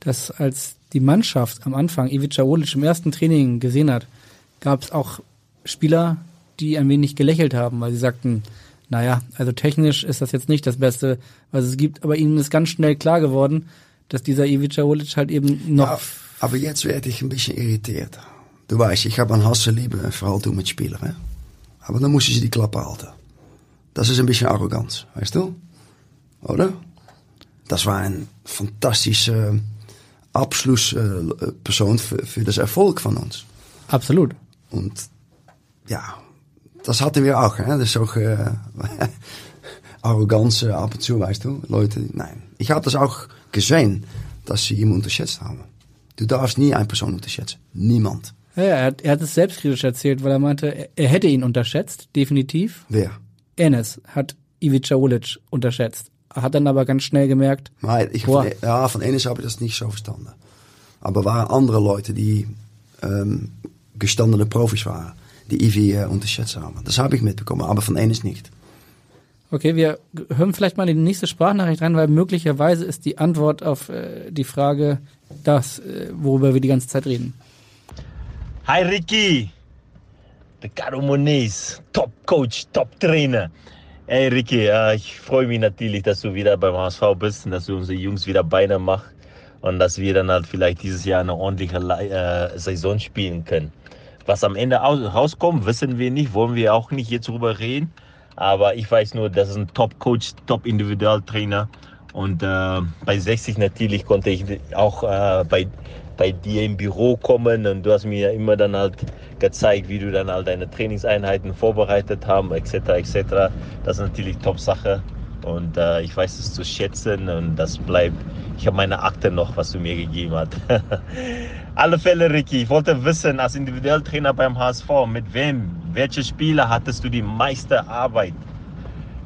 dass als die Mannschaft am Anfang Ivica Olic im ersten Training gesehen hat, gab es auch Spieler, die ein wenig gelächelt haben, weil sie sagten, naja, also technisch ist das jetzt nicht das Beste, was es gibt, aber ihnen ist ganz schnell klar geworden, dass dieser Ivica Olic halt eben noch Ja, aber jetzt werde ich ein bisschen irritiert. Du weißt, ich habe een Hasse-Liebe Verhalten mit Spielern. Hè? Aber dann muss ich die Klappe halten. Das ist ein bisschen Arroganz, weißt du? Oder? Das war ein fantastische Abschlussperson für, für das Erfolg von uns. absolut. Und ja, das hatten wir auch. Hè? Das ist auch äh, Arroganz ab und zu, weißt du? Leute, nein. Ich habe das auch gesehen, dass sie ihn unterschätzt haben. Du darfst nie eine Person unterschätzen. Niemand. Ja, er hat, er hat es selbstkritisch erzählt, weil er meinte, er, er hätte ihn unterschätzt, definitiv. Wer? Enes hat Ivica Olic unterschätzt. Hat dann aber ganz schnell gemerkt, Maar ich, Boah. von, ja, von Enes habe ich das nicht so verstanden. Aber waren andere Leute, die ähm, gestandene Profis waren, die Ivy äh, unterschätzt haben. Das habe ich mitbekommen, aber von Enes nicht. okay, wir hören vielleicht mal in die nächste Sprachnachricht rein, weil möglicherweise ist die Antwort auf äh, die Frage das, äh, worüber wir die ganze Zeit reden. Hi Ricky, Ricardo Moniz, Top Coach, Top Trainer. Hey Ricky, äh, ich freue mich natürlich, dass du wieder beim HSV bist und dass du unsere Jungs wieder Beine machst und dass wir dann halt vielleicht dieses Jahr eine ordentliche äh, Saison spielen können. Was am Ende aus- rauskommt, wissen wir nicht, wollen wir auch nicht jetzt drüber reden. Aber ich weiß nur, das ist ein Top-Coach, Top-Individualtrainer. Und äh, bei 60 natürlich konnte ich auch äh, bei, bei dir im Büro kommen und du hast mir immer dann halt gezeigt, wie du dann all deine Trainingseinheiten vorbereitet haben, etc. etc. Das ist natürlich Top-Sache und äh, ich weiß es zu schätzen und das bleibt. Ich habe meine Akte noch, was du mir gegeben hast. Alle Fälle, Ricky, ich wollte wissen, als Individualtrainer beim HSV, mit wem, welche Spieler hattest du die meiste Arbeit?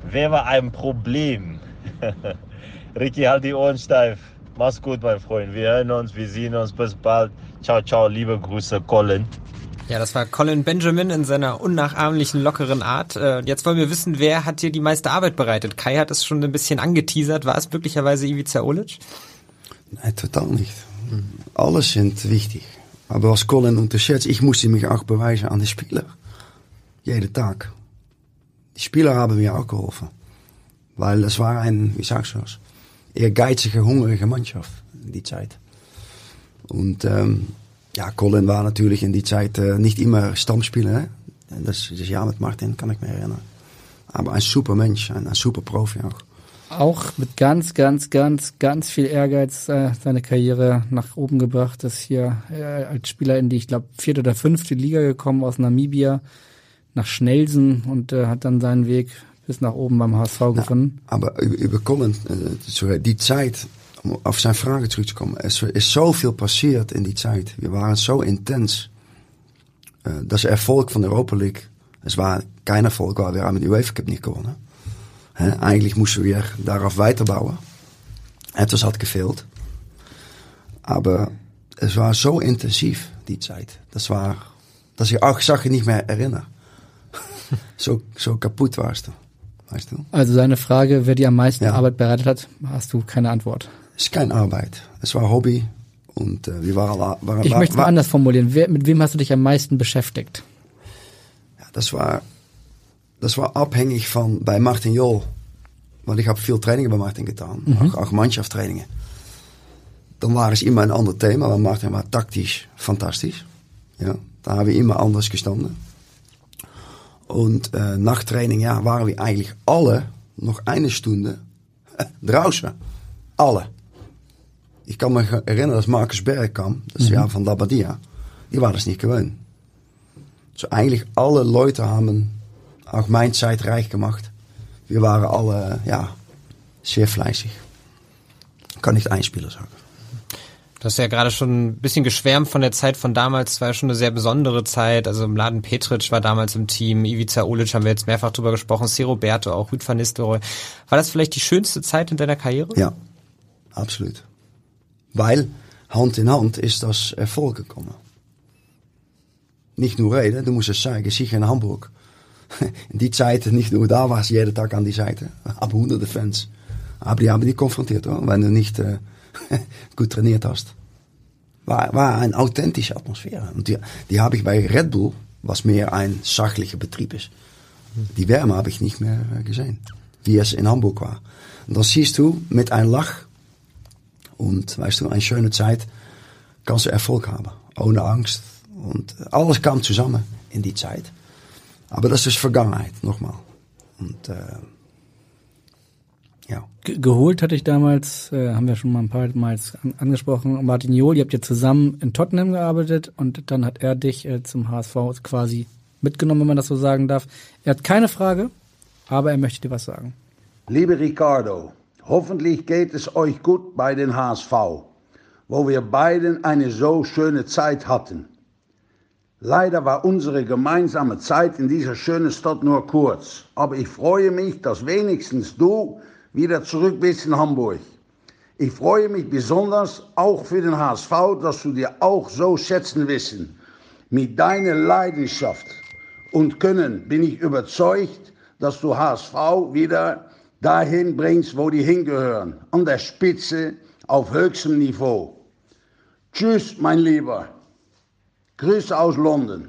Wer war ein Problem? Ricky, halt die Ohren steif. Mach's gut, mein Freund. Wir hören uns, wir sehen uns. Bis bald. Ciao, ciao. Liebe Grüße, Colin. Ja, das war Colin Benjamin in seiner unnachahmlichen, lockeren Art. Äh, Jetzt wollen wir wissen, wer hat dir die meiste Arbeit bereitet? Kai hat es schon ein bisschen angeteasert. War es möglicherweise Ivica Olic? Nein, total nicht. Alles sind wichtig. Aber was Colin unterschätzt, ich musste mich auch beweisen an die Spieler. Jeden Tag. Die Spieler haben mir auch geholfen. Weil es war ein, wie sagst du das, ehrgeizige, hungrige Mannschaft in die Zeit. Und ähm, ja, Colin war natürlich in die Zeit äh, nicht immer Stammspieler. Hè? Das, das Jahr mit Martin kann ich mich erinnern. Aber ein super Mensch, ein, ein super Profi auch. Auch mit ganz, ganz, ganz, ganz viel Ehrgeiz äh, seine Karriere nach oben gebracht. Ist hier äh, als Spieler in die, ich glaube, vierte oder fünfte Liga gekommen aus Namibia nach Schnelsen und äh, hat dann seinen Weg bis nach oben beim HSV gefunden. Aber über, über Colin, äh, die Zeit, um auf zijn Frage zurückzukommen, es ist so viel passiert in die Zeit. Wir waren so intens. Äh, das Erfolg von Europa League, es war kein Erfolg, weil wir haben die UEFA Cup nicht gewonnen. Eigentlich mussten wir darauf weiterbouwen. Etwas hat gefehlt. Aber es war so intensiv, die Zeit. Das war, dass ich auch Sachen nicht mehr erinnere. so, so kaputt warst du. Weißt du? Also seine Frage, wer dir am meisten Arbeit bereitet hat, hast du keine Antwort. Es ist keine Arbeit. Es war Hobby. Und äh, wir waren, waren Ich war, möchte es mal war, anders formulieren. Wer, mit wem hast du dich am meisten beschäftigt? das war, das war abhängig van bij Martin Jol. Want ik heb veel trainingen bij Martin gedaan. Mhm. Ook, ook Mannschafttrainingen. Dan waren ze immer een ander thema. Want Martin was tactisch fantastisch. Ja, da haben wir immer anders gestanden. Und äh, nach Training ja, waren wir eigentlich alle noch eine Stunde draußen. Alle. Ich kann mich erinnern, dass Marcus Berg kam, das Mhm. Jahr von Labadia. Die waren das nicht gewöhnt. So eigentlich alle Leute haben auch meine Zeit reich gemacht. Wir waren alle, ja, sehr fleißig. Kann nicht ein Spieler sagen. Du hast ja gerade schon ein bisschen geschwärmt von der Zeit von damals. Es war ja schon eine sehr besondere Zeit. Also Mladen Petric war damals im Team. Ivica Olic haben wir jetzt mehrfach drüber gesprochen. C. Roberto, auch Rüd van Nistelrooy. War das vielleicht die schönste Zeit in deiner Karriere? Ja, absoluut. Weil Hand in Hand ist das Erfolg gekommen. Nicht nur reden, du musst es zeigen, sicher in Hamburg. In die Zeit, nicht nur da warst jeden Tag an die Seite, aber hunderte Fans. Aber die haben dich konfrontiert, hoor, wenn du nicht äh, gut trainiert hast. War, war authentische Atmosphäre. Und die, die ich bei Red Bull, was mehr ein sachlicher Betrieb. Die Wärme habe ich nicht mehr äh, gesehen, wie es in Hamburg war. Und das siehst du mit einem Lach und weißt du, eine schöne Zeit kannst du Erfolg haben, ohne Angst. Und alles kam zusammen in die Zeit. Aber das ist Vergangenheit, nochmal. Und äh, ja. Ge geholt hatte ich damals, äh, haben wir schon mal ein paar Mal an angesprochen, Martin Jol, ihr habt ja zusammen in Tottenham gearbeitet und dann hat er dich äh, zum HSV quasi mitgenommen, wenn man das so sagen darf. Er hat keine Frage, aber er möchte dir was sagen. Liebe Ricardo, hoffentlich geht es euch gut bei den HSV, wo wir beiden eine so schöne Zeit hatten. Leider war unsere gemeinsame Zeit in dieser schönen Stadt nur kurz, aber ich freue mich, dass wenigstens du wieder zurück bist in Hamburg. Ich freue mich besonders auch für den HSV, dass du dir auch so schätzen wissen. Mit deiner Leidenschaft und Können bin ich überzeugt, dass du HSV wieder dahin bringst, wo die hingehören, an der Spitze auf höchstem Niveau. Tschüss, mein Lieber. Grüße aus London.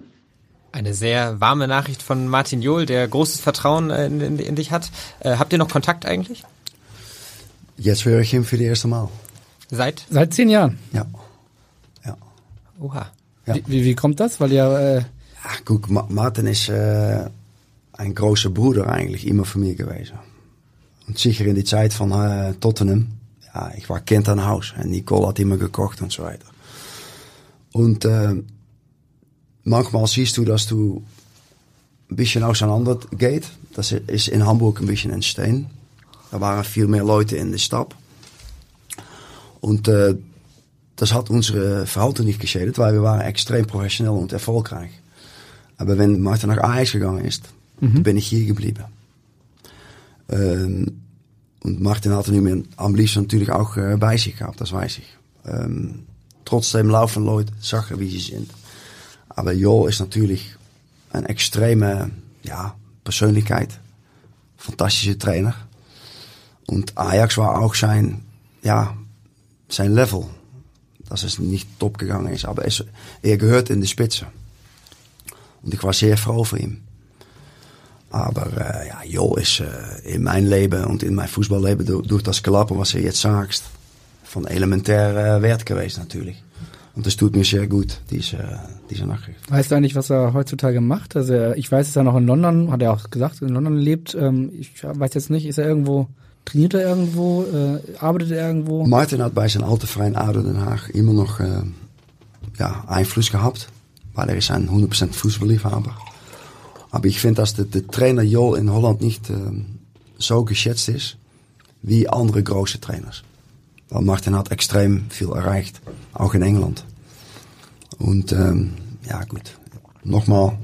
Eine sehr warme Nachricht von Martin Johl, der großes Vertrauen äh, in, in, in dich hat. Äh, habt ihr noch Kontakt eigentlich? Jetzt höre ich ihn für die erste Mal. Seit? Seit zehn Jahren. Ja. Oha. Ja. Wie, wie, wie kommt das? Weil ihr äh, Ach, guck, Ma Martin ist äh, ein großer Bruder eigentlich immer für mich gewesen. Und sicher in die Zeit von äh, Tottenham, ja, ich war Kind aan Haus. En Nicole hat immer gekocht und so weiter. Und äh, manchmal siehst du, dass du ein bisschen auseinander geht. Das ist in Hamburg ein bisschen entstehen. Da waren viel mehr Leute in der Stadt. Und äh, das hat unsere Verhalten nicht geschädigt, weil wir waren extrem professionell und erfolgreich. Aber wenn Martin nach Ajax gegangen ist, Mhm. bin ich hier geblieben. Ähm, und Martin hatte nu am liebsten natürlich auch äh, bei sich gehabt, das weiß ich. Ähm, trotzdem laufen Leute Sachen, wie sie sind. Aber Jo ist natürlich een extreme ja, Persönlichkeit. Fantastische Trainer. Und Ajax war auch sein, ja, sein Level. Dass es nicht top gegangen ist. Aber es, er gehört in de Spitze. Und ich war sehr froh für ihn. Aber äh, ja, Jo ist äh, in mein Leben und in mein Fußballleben durch, durch das Klappen, was er jetzt sagst, von elementair äh, Wert gewesen natürlich. Und das tut mir sehr gut, diese, diese Nachricht. weißt du eigentlich, was er heutzutage macht? Also ich weiß, dass er noch in London, hat er auch gesagt, in London lebt. Ähm, ich weiß jetzt nicht, ist er irgendwo, trainiert er irgendwo, äh, arbeitet er irgendwo? Martin hat bij zijn alte Verein ADO Den Haag immer noch äh, ja, Einfluss gehabt, weil er ist ein 100% Fußballliebhaber. Aber ich finde, dass der Trainer Jol in Holland nicht ähm, so geschätzt ist wie andere große Trainers. Weil Martin hat extrem viel erreicht, auch in Engeland. Und ähm, ja gut, nochmal,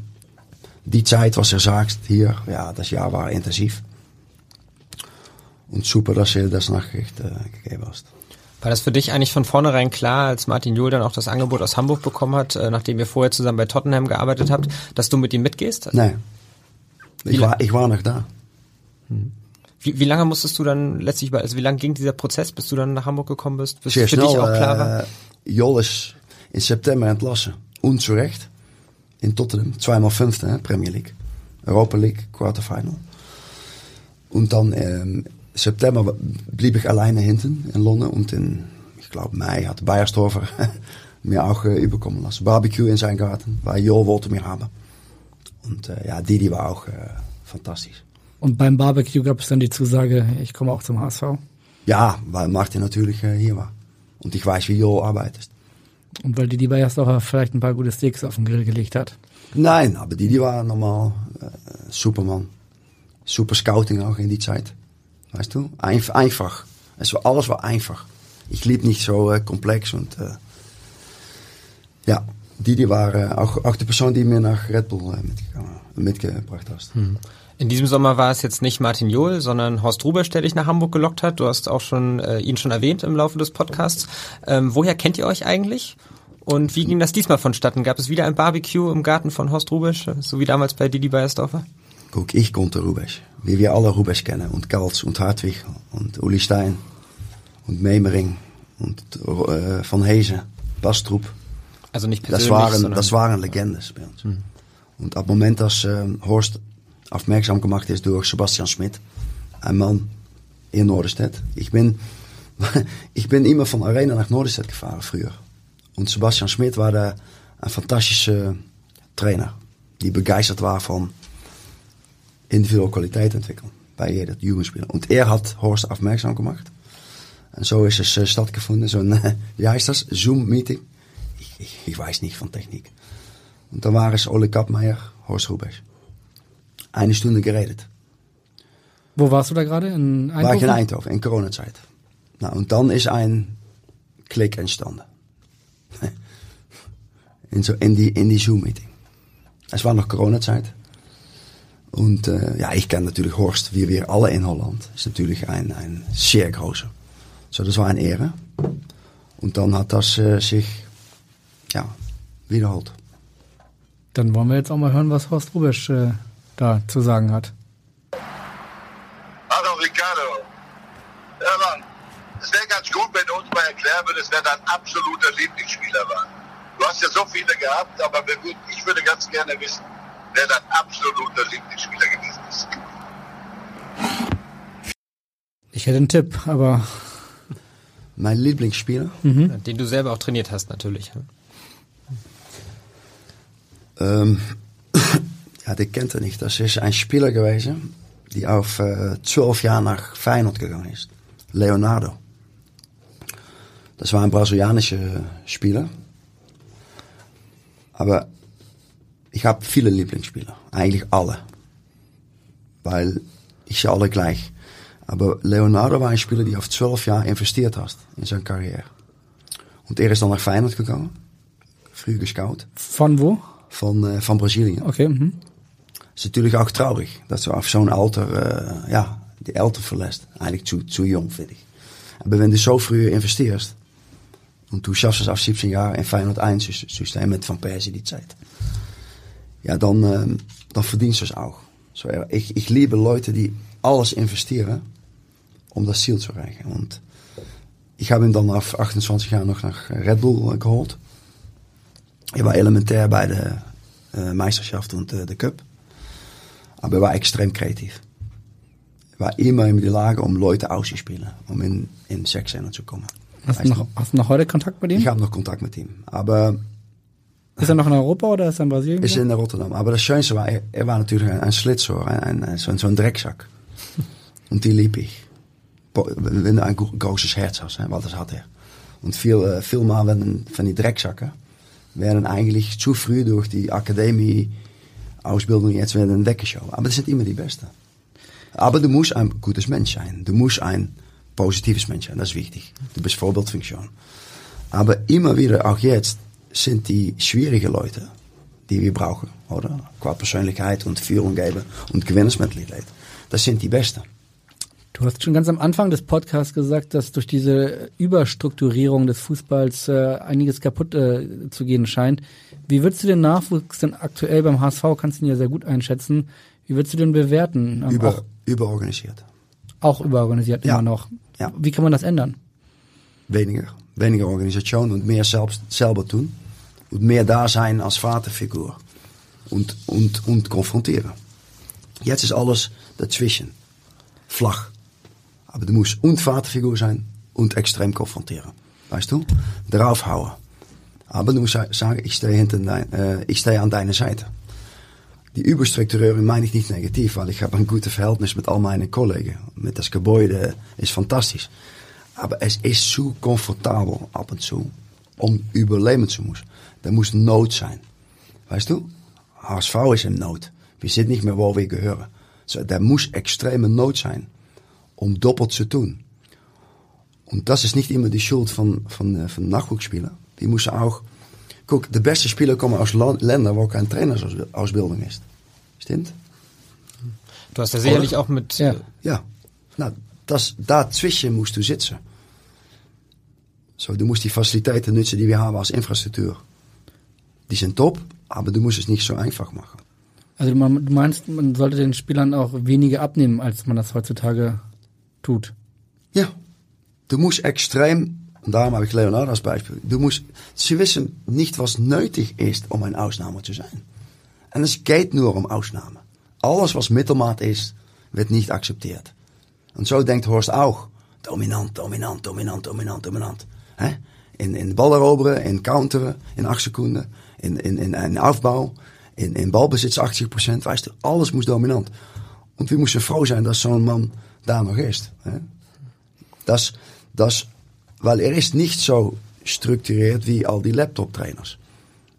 die Zeit, was er sagt hier, ja, das Jahr war intensiv. Und super, dass er das Nachricht äh, gegeben hast. War das für dich eigentlich von vornherein klar, als Martin Jol dann auch das Angebot aus Hamburg bekommen hat, äh, nachdem ihr vorher zusammen bei Tottenham gearbeitet habt, dass du mit ihm mitgehst? Nee. Ich war, ich war noch da. Wie, wie lange musstest du dann letztlich, also wie lange ging dieser Prozess, bis du dann nach Hamburg gekommen bist, bis Zeer für snel. dich auch klar war? eh, Jol is in september entlassen. Unzurecht. In Tottenham. Zweimal Fünfte, hè, Premier League. Europa League, Quarterfinal. Und dann ähm, September blieb ich alleine hinten in Londen. Und in, ich glaube, Mai hat Beiersdorfer mir auch äh, überkommen lassen. Barbecue in sein Garten, weil Jol wollte mir haben. Und äh, ja, Didi war auch äh, fantastisch. Und beim Barbecue gab es dann die Zusage, ich komme auch zum HSV. Ja, weil Martin natürlich äh, hier war. Und ich weiß, wie Jol arbeitet. Und weil die die Bayersdorfer vielleicht ein paar gute Steaks auf den Grill gelegt hat. Nein, aber die, die waren normal äh, Superman. Super Scouting auch in die Zeit. Weißt du? Einf einfach. War, alles war einfach. Ich lieb nicht so äh, komplex und äh, ja, die, die waren auch, auch die Person, die mir nach Red Bull äh, mitgebracht hast. In diesem Sommer war es jetzt nicht Martin Johl, sondern Horst Rubesch, der dich nach Hamburg gelockt hat. Du hast auch schon äh, ihn schon erwähnt im Laufe des Podcasts. Ähm, woher kennt ihr euch eigentlich? Und wie ging das diesmal vonstatten? Gab es wieder ein Barbecue im Garten von Horst Rubesch, so wie damals bei Didi Beiersdorfer? Guck, ich konnte Rubesch. Wie wir alle Rubesch kennen. Und Kaltz und Hartwig und Uli Stein und Memering und äh, Van Hezen, Bastrup. Also nicht persönlich, Das waren, sondern- das waren Legendes bei uns. Und ab Moment, dass ähm, Horst aufmerksam gemacht ist durch Sebastian Schmidt, ein Mann in Norderstedt. Ich bin, ich bin immer von Arena nach Norderstedt gefahren früher. Und Sebastian Schmidt war da ein fantastischer Trainer, die begeistert war von individuelle Kwaliteit entwickeln bei jeder Jugendspieler. Und er hat Horst aufmerksam gemacht. En zo is es stattgefunden, so ein, wie heißt das, Zoom-Meeting. Ich, ich, ich weiß nicht von Technik. Und dann war es Ole Kappmeier, Horst Rubesch. Eine Stunde geredet. Wo warst du da gerade? In Eindhoven? War ich in Eindhoven, in Corona-Zeit. Nou, und dann ist ein Klick entstanden. in, so, in die, in die Zoom-Meeting. Es war noch Corona-Zeit. Und äh, ja, ich kenne natürlich Horst, wie wir alle in Holland. Ist natürlich ein, ein sehr großer. So, das war eine Ehre. Und dann hat das äh, sich, ja, wiederholt. Dann wollen wir jetzt auch mal hören, was Horst Rubesch äh, da zu sagen hat. Hallo Ricardo. Ja, Mann, es wäre ganz gut, wenn du uns mal erklären würdest, wer dein absoluter Lieblingsspieler war. Du hast ja so viele gehabt, aber ich würde ganz gerne wissen, wer dein absoluter Lieblingsspieler gewesen ist. Ich hätte einen Tipp, aber Mein Lieblingsspieler? Den du selber auch trainiert hast, natürlich. Ähm, ja, die kent er nicht. Das is een Spieler gewesen, die auf äh, 12 Jahre nach Feyenoord gegangen ist. Leonardo. Das war ein brasilianischer Spieler. Aber ich habe viele Lieblingsspieler. Eigentlich alle. Weil ich sehe alle gleich. Aber Leonardo war ein Spieler, die auf 12 Jahre investiert hat in zijn Karriere. Und er ist dann nach Feyenoord gegangen. Früh gescout. von wo? Van, äh, van Brazilië. Okay. Mhm. is natuurlijk ook traurig dat ze auf zo'n alter, äh, ja, die Eltern verlässt. Eigentlich zu, zu jung, finde ich. Aber wenn du so früh investierst und du schaffst es auf 17 Jahre in Feyenoord 1 Sy- System mit Van Persie die Zeit, ja, dann, ähm, dann verdienst du es auch. So, ja, ich, ich liebe Leute, die alles investieren, um das Ziel zu erreichen. Und ich habe ihn dann auf 28 Jahre noch nach Red Bull äh, geholt. Er war elementär bei der äh, Meisterschaft und äh, der Cup. Aber er war extrem kreativ. Er war immer in die Lage, um Leute auszuspielen, um in, in Sechzehner zu kommen. Hast du, Weißt noch, hast du noch heute Kontakt mit ihm? Ich habe noch Kontakt mit ihm. Aber Ist er noch in Europa oder ist er in Brasilien? ist in Rotterdam. Aber das Schönste war, er, er war natürlich ein, Schlitzohr, ein, ein, ein, so, so ein Drecksack. Und die lieb ich. Bo- Wenn du ein gro- großes Herz hast, want das hat er. Und viel, äh, viel mal wenn, von die Drecksacken werden eigentlich zu früh durch die Akademie Ausbildung jetzt werden weggeschoben. Aber das sind immer die Besten. Aber du musst ein gutes Mensch sein. Du musst ein positives Mensch sein. Das ist wichtig. Du bist Vorbildfunktion. Aber immer wieder, auch jetzt, sind die schwierigen Leute, die wir brauchen, oder? Qua Persönlichkeit und Führung geben und Gewinnersmentalität. Das sind die Besten. Du hast schon ganz am Anfang des Podcasts gesagt, dass durch diese Überstrukturierung des Fußballs äh, einiges kaputt äh, zu gehen scheint. Wie würdest du den Nachwuchs denn aktuell beim HSV, kannst du ihn ja sehr gut einschätzen, wie würdest du den bewerten? Ähm, Über, auch, überorganisiert. auch überorganisiert Ja. immer noch. Ja. Wie kann man das ändern? Weniger. Weniger Organisation und mehr selbst, selber tun. Und mehr da sein als Vaterfigur. Und, und, und konfrontieren. Jetzt ist alles dazwischen. Flach. Aber du musst und Vaterfigur sein und extrem konfrontieren. Weißt du? Draufhauen. Aber du musst sagen, ich stehe, hinter äh, ich stehe an deiner Seite. Die Überstrukturierung meine ich nicht negativ, weil ich habe ein gutes Verhältnis mit all meinen Kollegen. Mit das Gebäude ist fantastisch. Aber es ist zu komfortabel ab und zu, om überleben zu müssen. Da muss Not sein. Weißt du? HSV ist in Not. Wir sind nicht mehr, wo wir gehören. So, da muss extreme Not sein, om doppelt zu tun. Und das ist nicht immer die Schuld von, von, äh, von Nachwuchsspielern. Die müssen auch, guck, de beste Spieler kommen aus Ländern, wo keine Trainersausbildung ist. Stimmt? Du hast ja sicherlich auch mit Ja. äh, Ja, nou, das, dazwischen musst du sitzen. So, du musst die Facilitäten nutzen, die wir haben als Infrastruktur. Die sind top, aber du musst es nicht so einfach machen. Also man, du meinst, man sollte den Spielern auch weniger abnehmen, als man das heutzutage tut. Ja, du musst extrem, und daarom habe ich Leonardo als Beispiel, du musst, sie wissen nicht, was nötig ist, um ein Ausnahme zu sein. En es geht nur um Ausnahme. Alles, was Mittelmaat ist, wird nicht akzeptiert. Und so denkt Horst auch. Dominant, dominant, dominant, dominant, dominant. Hè? In, in eroberen, in counteren, in acht Sekunden, in, in, in, in Aufbau, in, in Balbesitz 80%. Weißt du, alles muss dominant. Und wir moesten froh zijn dat zo'n man daar nog is. Hè? Das, das, weil er ist nicht so strukturiert wie all die Laptop-Trainers.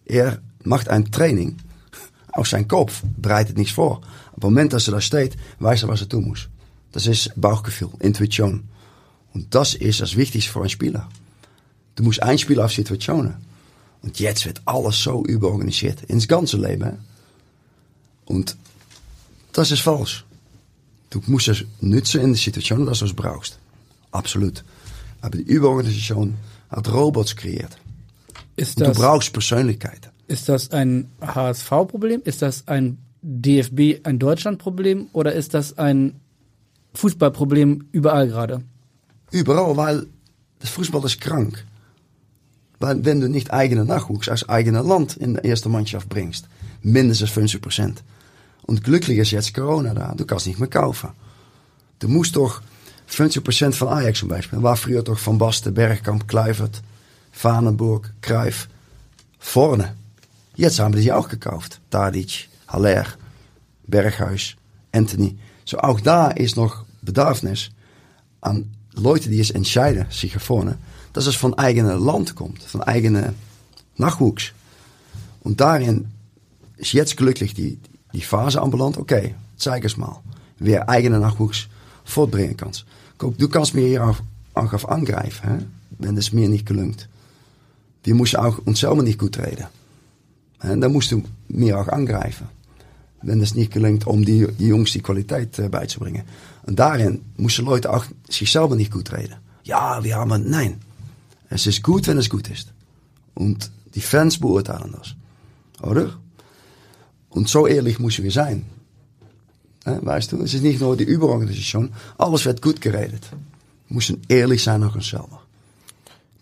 Er macht ein Training aus zijn Kopf, bereitet nichts vor. Op het moment dat ze daar steht, weiß er, was er tun muss. Das ist Bauchgefühl, Intuition. Und das ist das Wichtigste für einen Spieler. Du musst einspielen auf Situationen. Und jetzt wird alles so überorganisiert. Ins ganze Leben. Hè? Und das ist falsch. Du musst es nutzen in de Situation, dass du es brauchst. Absolut. Aber die Überorganisation hat Robots kreiert. Ist Und das, du brauchst Persönlichkeit. ist das ein HSV-Problem? Ist das ein DFB, ein Deutschland-Problem? Oder ist das ein Fußballproblem überall gerade? Überall, weil das Fußball ist krank. Wenn du nicht eigene Nachwuchs aus eigenem Land in de erste Mannschaft bringst, mindestens 50 Prozent. Und glücklich ist jetzt Corona da, du kannst nicht mehr kaufen. Du musst doch 50 Prozent von Ajax zum Beispiel, war früher doch Van Basten, Bergkamp, Kluivert, Vanenburg, Kruif, vorne. Jetzt haben die auch gekauft. Tadic, Haller, Berghuis, Anthony. So auch da ist noch Bedarfnis an Leute, die es entscheiden, sich vorne, dass es von eigenem Land kommt, von eigenem Nachwuchs. Und darin ist jetzt glücklich die, die Phase anbelangt, okay, zeig es mal, wer eigene Nachwuchs fortbringen kann. Guck, du kannst mir hier auf angreifen, hè, wenn es mir nicht gelingt. Wir müssen auch uns selber nicht gut reden. En dan musst du mir auch angreifen. Wenn es nicht gelingt, um die, die Jungs die Qualität äh, beizubringen. Und darin müssen Leute auch sich selber nicht gut reden. Ja, wir haben, nein. Es ist gut, wenn es gut ist. Und die Fans beurteilen das. Oder? Und so ehrlich müssen wir sein. Weißt du, es ist nicht nur die Überorganisation. Alles wird gut geredet. Wir müssen ehrlich sein nach selber.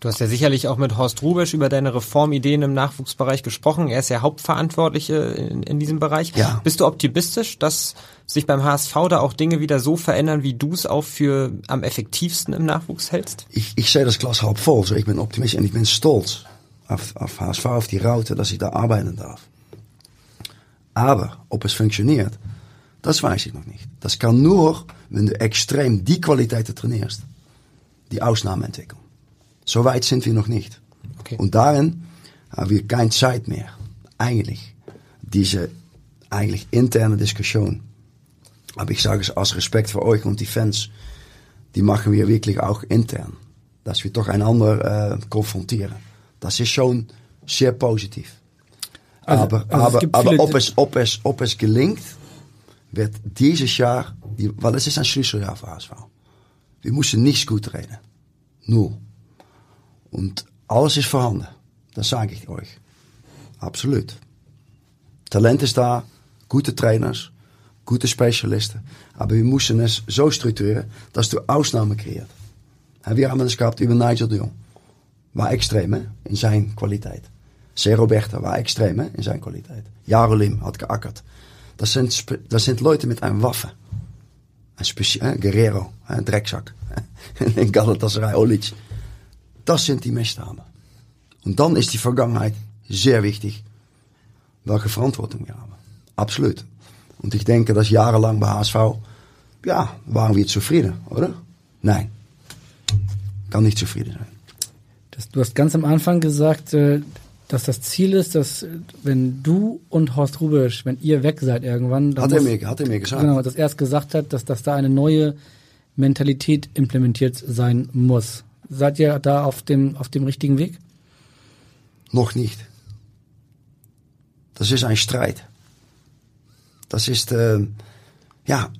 Du hast ja sicherlich auch mit Horst Rubesch über deine Reformideen im Nachwuchsbereich gesprochen. Er ist ja Hauptverantwortliche in, in diesem Bereich. Ja. Bist du optimistisch, dass sich beim HSV da auch Dinge wieder so verändern, wie du es auch für am effektivsten im Nachwuchs hältst? ich, ich sehe das Glas halb vol. So, ich bin Optimist en ik ben stolz auf, auf HSV, auf die Raute, dass ich da arbeiten darf. Aber ob es funktioniert, das weiß ich noch nicht. Das kann nur, wenn du extrem die Qualitäten trainierst, die Ausnahmen entwickeln. So weit sind wir noch nicht. Okay. Und darin haben wir keine Zeit mehr, eigentlich diese eigentlich interne Diskussion. Aber ich sage es aus Respekt für euch und die Fans, die machen wir wirklich auch intern. Dass wir doch einander äh, konfrontieren. Das ist schon sehr positiv. Also- aber also aber, aber ob, es, ob, es, ob es gelingt, wird dieses Jahr, die, weil es ist ein Schlüsseljahr für HSV. Wir müssen nichts gut reden. Null. Und alles ist vorhanden. Das sage ich euch. Absolut. Talent ist da, gute Trainers, gute Specialisten. Aber wir müssen es so structureren, dass du Ausnahmen creëert. En wir haben es gehabt über Nigel de Jong. War extreem in zijn kwaliteit. C. Roberto war extreem in zijn kwaliteit. Jarolim had geakkerd. Dat zijn, dat zijn Leute met een Waffe. Een hè, Guerrero, een drekzak. in Galatasaray, Olic. Das sind die Messnamen. Und dann ist die Vergangenheit sehr wichtig, welche Verantwortung wir haben. Absolut. Und ich denke, dass jahrelang bei HSV, ja, waren wir zufrieden, oder? Nein. Kann nicht zufrieden sein. Das, du hast ganz am Anfang gesagt, äh, dass das Ziel ist, dass äh, wenn du und Horst Rubisch, wenn ihr weg seid irgendwann, Hat er mir- hat er mir gesagt. Genau, dass er es gesagt hat, dass, dass da eine neue Mentalität implementiert sein muss. Seid ihr da auf dem, auf dem richtigen Weg? Nog niet. Dat is een strijd. Dat is de, ja,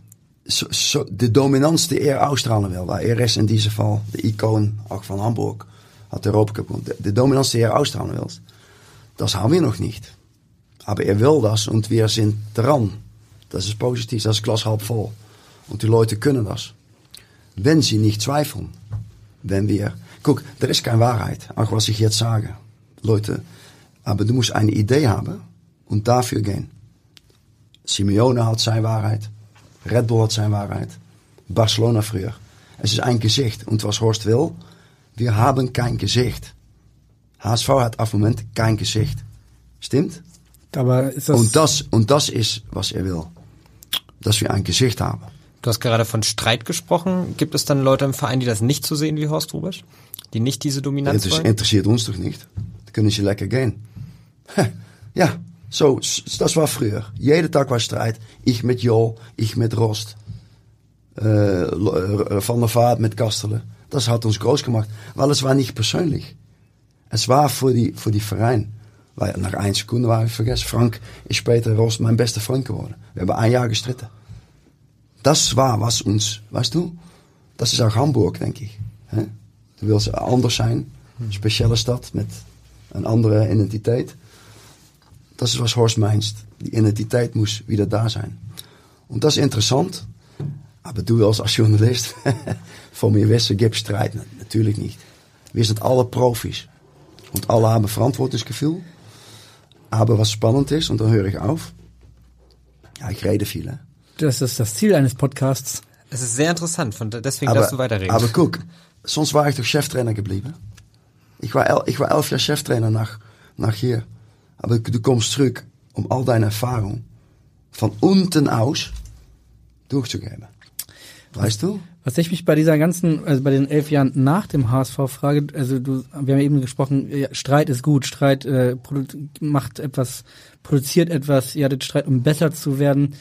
zo, zo, de dominantie die er uitstralen wil. Er is in deze geval de icoon ook van Hamburg had de Europa gewonnen. De, dominantie die er uitstralen wil, dat haben wir nog niet. Aber er will das und wir sind dran. Das ist positiv, das ist glas halb voll. Und die Leute können das. Wenn sie nicht zweifeln, wenn wir, guck, er ist keine Wahrheit, auch was ich jetzt sage. Leute, aber du musst eine Idee haben und dafür gehen. Simeone hat seine Wahrheit, Red Bull hat seine Wahrheit, Barcelona früher. Es ist ein Gesicht und was Horst will, wir haben kein Gesicht. HSV hat auf Moment kein Gesicht. Stimmt? Aber ist das, Und das, und das ist, was er will. Dass wir ein Gesicht haben. Du hast gerade von Streit gesprochen. Gibt es dann Leute im Verein, die das nicht so sehen wie Horst Rubisch? Die nicht diese Dominanz Das wollen? interessiert uns doch nicht. Da können sie lecker gehen. Ja, so, das war früher. Jeden Tag war Streit. Ich mit Jo, ich mit Rost. Äh, äh, Van der Vaart mit Kastelen. Das hat uns groß gemacht. Weil es war nicht persönlich. Es war für die, für die Verein. Weil nach einer Sekunde war ich vergessen. Frank ist später Rost mein bester Freund geworden. Wir haben ein Jahr gestritten. Das war was uns, weißt du? Das ist auch Hamburg, denke ich. Hè? Du willst anders zijn. Een speciale stad met een andere identiteit. Dat is was Horst meinst. Die identiteit moest wieder da zijn. Und das ist interessant. Aber du als, als Journalist, von mir wissen, gibt Streit. Na- Natürlich nicht. Wir sind alle Profis. Und alle haben Verantwortungsgefühl. Aber was spannend ist, und dann höre ich auf. Ja, ich rede viel, hè. Das ist das Ziel eines Podcasts. Es ist sehr interessant, von, deswegen aber, darfst du weiterreden. Aber guck, sonst war ich doch Cheftrainer geblieben. Ich war, el, ich war elf Jahr Cheftrainer nach, nach hier. Aber du kommst zurück, um all deine Erfahrung von unten aus durchzugeben. Weißt du? Was ich mich bei dieser ganzen, also bei den elf Jahren nach dem HSV frage, also du, wir haben eben gesprochen, ja, Streit ist gut, Streit äh, macht etwas, produziert etwas, ihr hattet Streit, um besser zu werden,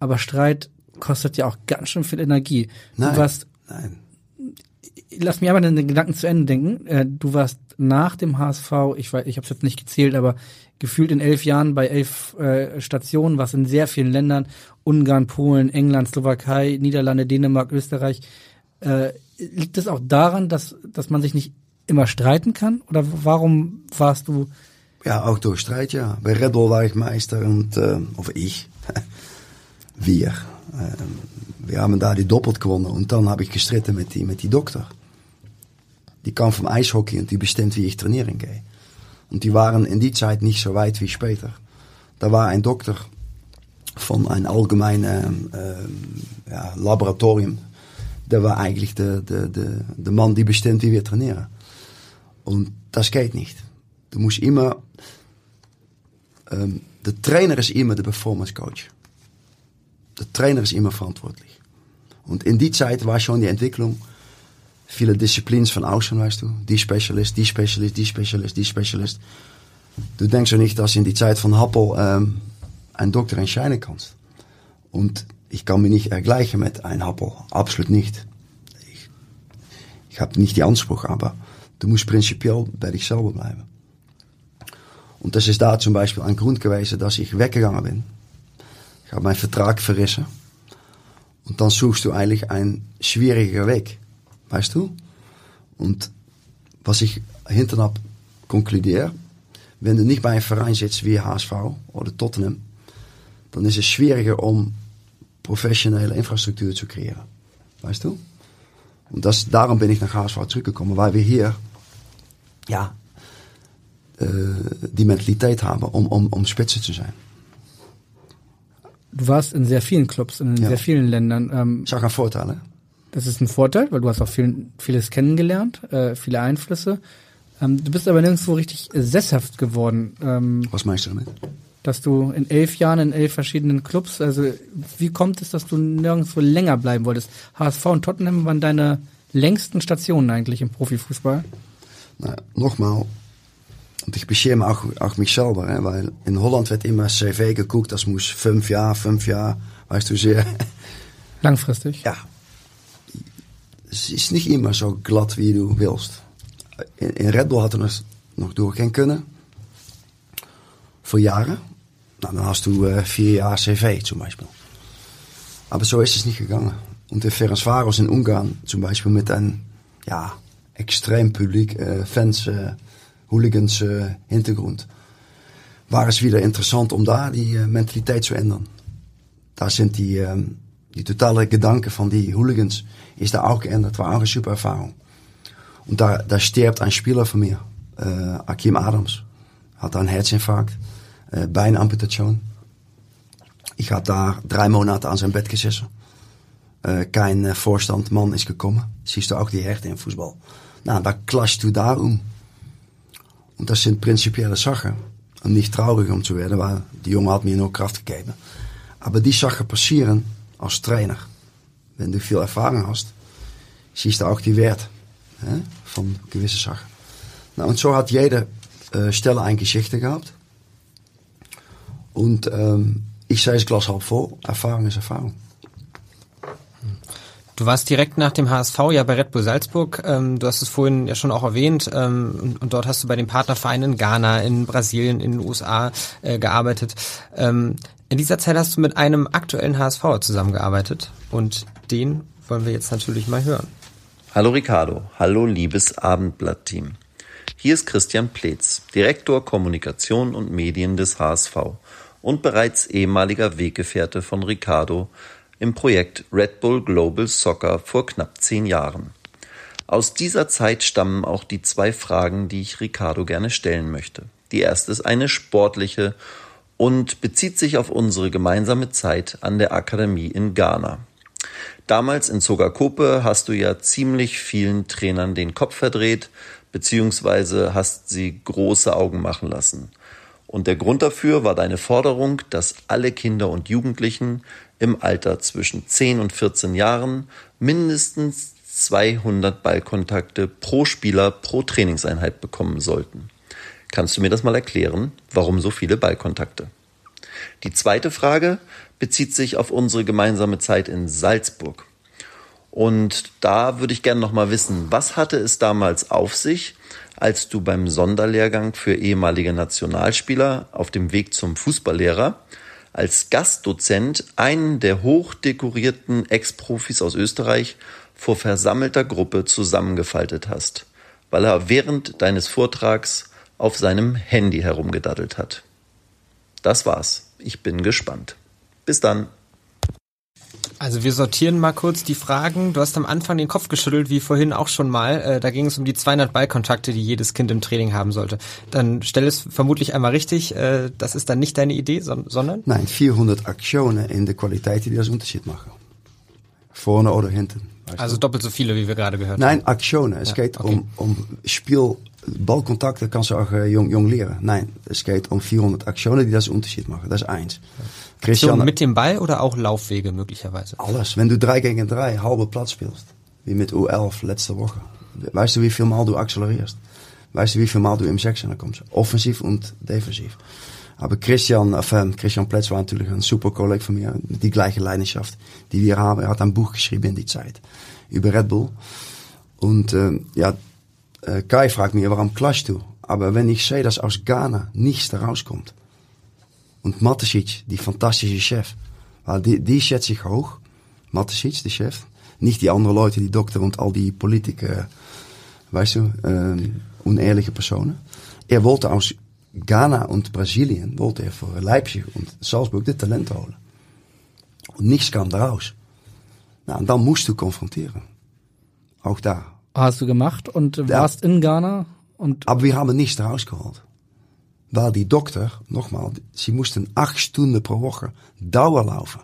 aber Streit kostet ja auch ganz schön viel Energie. Nein, Du warst, nein. lass mich aber den Gedanken zu Ende denken. Äh, du warst nach dem HSV, ich weiß, ich habe es jetzt nicht gezählt, aber gefühlt in elf Jahren bei elf äh, Stationen, was in sehr vielen Ländern, Ungarn, Polen, England, Slowakei, Niederlande, Dänemark, Österreich. Äh, liegt es auch daran, dass, dass man sich nicht immer streiten kann? Oder warum warst du Ja, auch durch Streit, ja. Bei Red Bull war ich Meister und, äh, of ich, wir. Ähm, wir haben da die doppelt gewonnen und dann habe ich gestritten mit die, mit die Doktor. Die kam vom Eishockey und die bestimmt, wie ich trainieren gehe. Und die waren in die Zeit nicht so weit wie später. Da war ein Doktor von ein allgemeinen ähm, ja, Laboratorium. Der war eigentlich der, der, der, der Mann, die bestimmt, wie wir trainieren. Und das geht nicht. Du musst immer, der Trainer ist immer der Performance Coach. Der Trainer ist immer verantwortlich. Und in die Zeit war schon die Entwicklung, viele Disziplins von außen, weißt du, die Specialist, die Specialist, die Specialist, die Specialist. Du denkst ja nicht, dass in die Zeit von Happel ähm, ein Doktor entscheiden kannst. Und ich kann mich nicht vergleichen mit einem Happel. Absolut nicht. Ich, ich habe nicht die Anspruch, aber du musst prinzipiell bei dich selber bleiben. Und das ist da zum Beispiel ein Grund gewesen, dass ich weggegangen bin. Habe meinen Vertrag verrissen. Und dann suchst du eigentlich einen schwieriger Weg. Weißt du? Und was ich hinten ab konkludiere, wenn du nicht bei einem Verein sitzt wie HSV oder Tottenham, dann ist es schwieriger um professionelle Infrastruktur zu kreieren. Weißt du? Und das, darum bin ich nach HSV zurückgekommen, weil wir hier, ja, äh, die Mentalität haben, um, um, um Spitze zu sein. Du warst in sehr vielen Clubs, in Ja. sehr vielen Ländern. Ähm, ist auch ein Vorteil, ne? Das ist ein Vorteil, weil du hast auch viel, vieles kennengelernt, äh, viele Einflüsse. Ähm, du bist aber nirgendwo richtig sesshaft geworden. Ähm, Was meinst du damit? dass du in elf Jahren in elf verschiedenen Clubs, also wie kommt es, dass du nirgendwo länger bleiben wolltest? HSV und Tottenham waren deine längsten Stationen eigentlich im Profifußball. Nou, nogmaals, want ich beschäme auch, auch mich selber, hè, weil in Holland wird immer CV geguckt, das muss fünf Jahre, fünf Jahre, weißt du sehr. Langfristig? Ja. Es ist nicht immer so glatt wie du willst. In, in Red Bull had er nog, nog doorgaan kunnen. Voor jaren. Nou, dan hast du äh, vier Jahre CV zum Beispiel. Aber so ist es nicht gegangen. Und der Ferencvaros in Ungarn zum Beispiel mit einem ja, extrem Publik, äh, Fans, äh, Hooligans äh, Hintergrund, war es wieder interessant om da die äh, Mentalität zu ändern. Da sind die, ähm, die totale Gedanken von die Hooligans ist da auch geändert, war auch eine super Erfahrung. Und da, da stirbt ein Spieler von mir, Akim Adams, hat einen Herzinfarkt, äh, Beinamputation. Ich habe da drei Monate an zijn Bett gesessen. Äh, kein Vorstand, Mann ist gekommen. Siehst du auch die Härte im Fußball. Nou, da klatscht du da um. Und das sind prinzipielle Sachen. Und nicht traurig um zu werden, weil die Junge hat mir nur Kraft gegeben. Aber die Sachen passieren als Trainer. Wenn du viel Erfahrung hast, siehst du auch die Wert hè, von gewissen Sachen. Nou, und so hat jede äh, Stelle eine Geschichte gehabt. Und ähm, ich sehe das Glas voll. Erfahrung ist Erfahrung. Du warst direkt nach dem HSV ja bei Red Bull Salzburg. Ähm, du hast es vorhin ja schon auch erwähnt. Ähm, und, dort hast du bei den Partnervereinen in Ghana, in Brasilien, in den USA äh, gearbeitet. Ähm, in dieser Zeit hast du mit einem aktuellen HSV zusammengearbeitet. Und den wollen wir jetzt natürlich mal hören. Hallo Ricardo, hallo liebes Abendblatt-Team. Hier ist Christian Pletz, Direktor Kommunikation und Medien des HSV und bereits ehemaliger Weggefährte von Ricardo im Projekt Red Bull Global Soccer vor knapp zehn Jahren. Aus dieser Zeit stammen auch die zwei Fragen, die ich Ricardo gerne stellen möchte. Die erste ist eine sportliche und bezieht sich auf unsere gemeinsame Zeit an der Akademie in Ghana. Damals in Sogakope hast du ja ziemlich vielen Trainern den Kopf verdreht, beziehungsweise hast sie große Augen machen lassen. Und der Grund dafür war deine Forderung, dass alle Kinder und Jugendlichen im Alter zwischen 10 und 14 Jahren mindestens 200 Ballkontakte pro Spieler pro Trainingseinheit bekommen sollten. Kannst du mir das mal erklären, warum so viele Ballkontakte? Die zweite Frage bezieht sich auf unsere gemeinsame Zeit in Salzburg. Und da würde ich gerne noch mal wissen, was hatte es damals auf sich, als du beim Sonderlehrgang für ehemalige Nationalspieler auf dem Weg zum Fußballlehrer als Gastdozent einen der hochdekorierten Ex-Profis aus Österreich vor versammelter Gruppe zusammengefaltet hast, weil er während deines Vortrags auf seinem Handy herumgedaddelt hat. Das war's. Ich bin gespannt. Bis dann. Also wir sortieren mal kurz die Fragen. Du hast am Anfang den Kopf geschüttelt, wie vorhin auch schon mal. Äh, da ging es um die 200 Ballkontakte, die jedes Kind im Training haben sollte. Dann stell es vermutlich einmal richtig. Äh, das ist dann nicht deine Idee, son sondern? Nein, 400 Aktionen in der Qualität, die das Unterschied machen. Vorne oder hinten. Also du? doppelt so viele, wie wir gerade gehört Nein, haben. Aktionen. Es Ja, geht okay. um, um Spiel, Ballkontakte kannst du auch äh, jong, jong leren. Nein, es geht um 400 Aktionen, die das Unterschied machen. Das ist eins. Aktion mit dem Ball oder auch Laufwege möglicherweise? Alles. Wenn du 3 gegen 3 halbe Platz spielst, wie mit U11 letzte Woche, weißt du, wie viel Mal du accelerierst? Weißt du, wie viel Mal du im Sechser kommst? Offensiv und defensiv. Aber Christian, äh, Christian Pletz war natürlich ein super Kollege von mir, die gleiche Leidenschaft, die wir haben. Er hat ein Buch geschrieben in die Zeit über Red Bull. Und äh, ja, äh, Kai fragt mich, warum klachst du? Aber wenn ich sehe, dass aus Ghana nichts rauskommt, Matesic, die fantastische Chef, die, die schätze ich hoch, Matesic, die Chef, nicht die anderen Leute, die Doktor und all die Politiker, weißt du, äh, unehrliche Personen. Er wollte aus Ghana und Brasilien, wollte er für Leipzig und Salzburg de Talent holen. Und nichts kam daraus. Nou, und dann musst du konfrontieren. Auch da. Hast du gemacht und Ja. warst in Ghana und Aber wir haben nichts rausgeholt. Weil die Doktor, nochmal, sie mussten acht Stunden pro Woche laufen.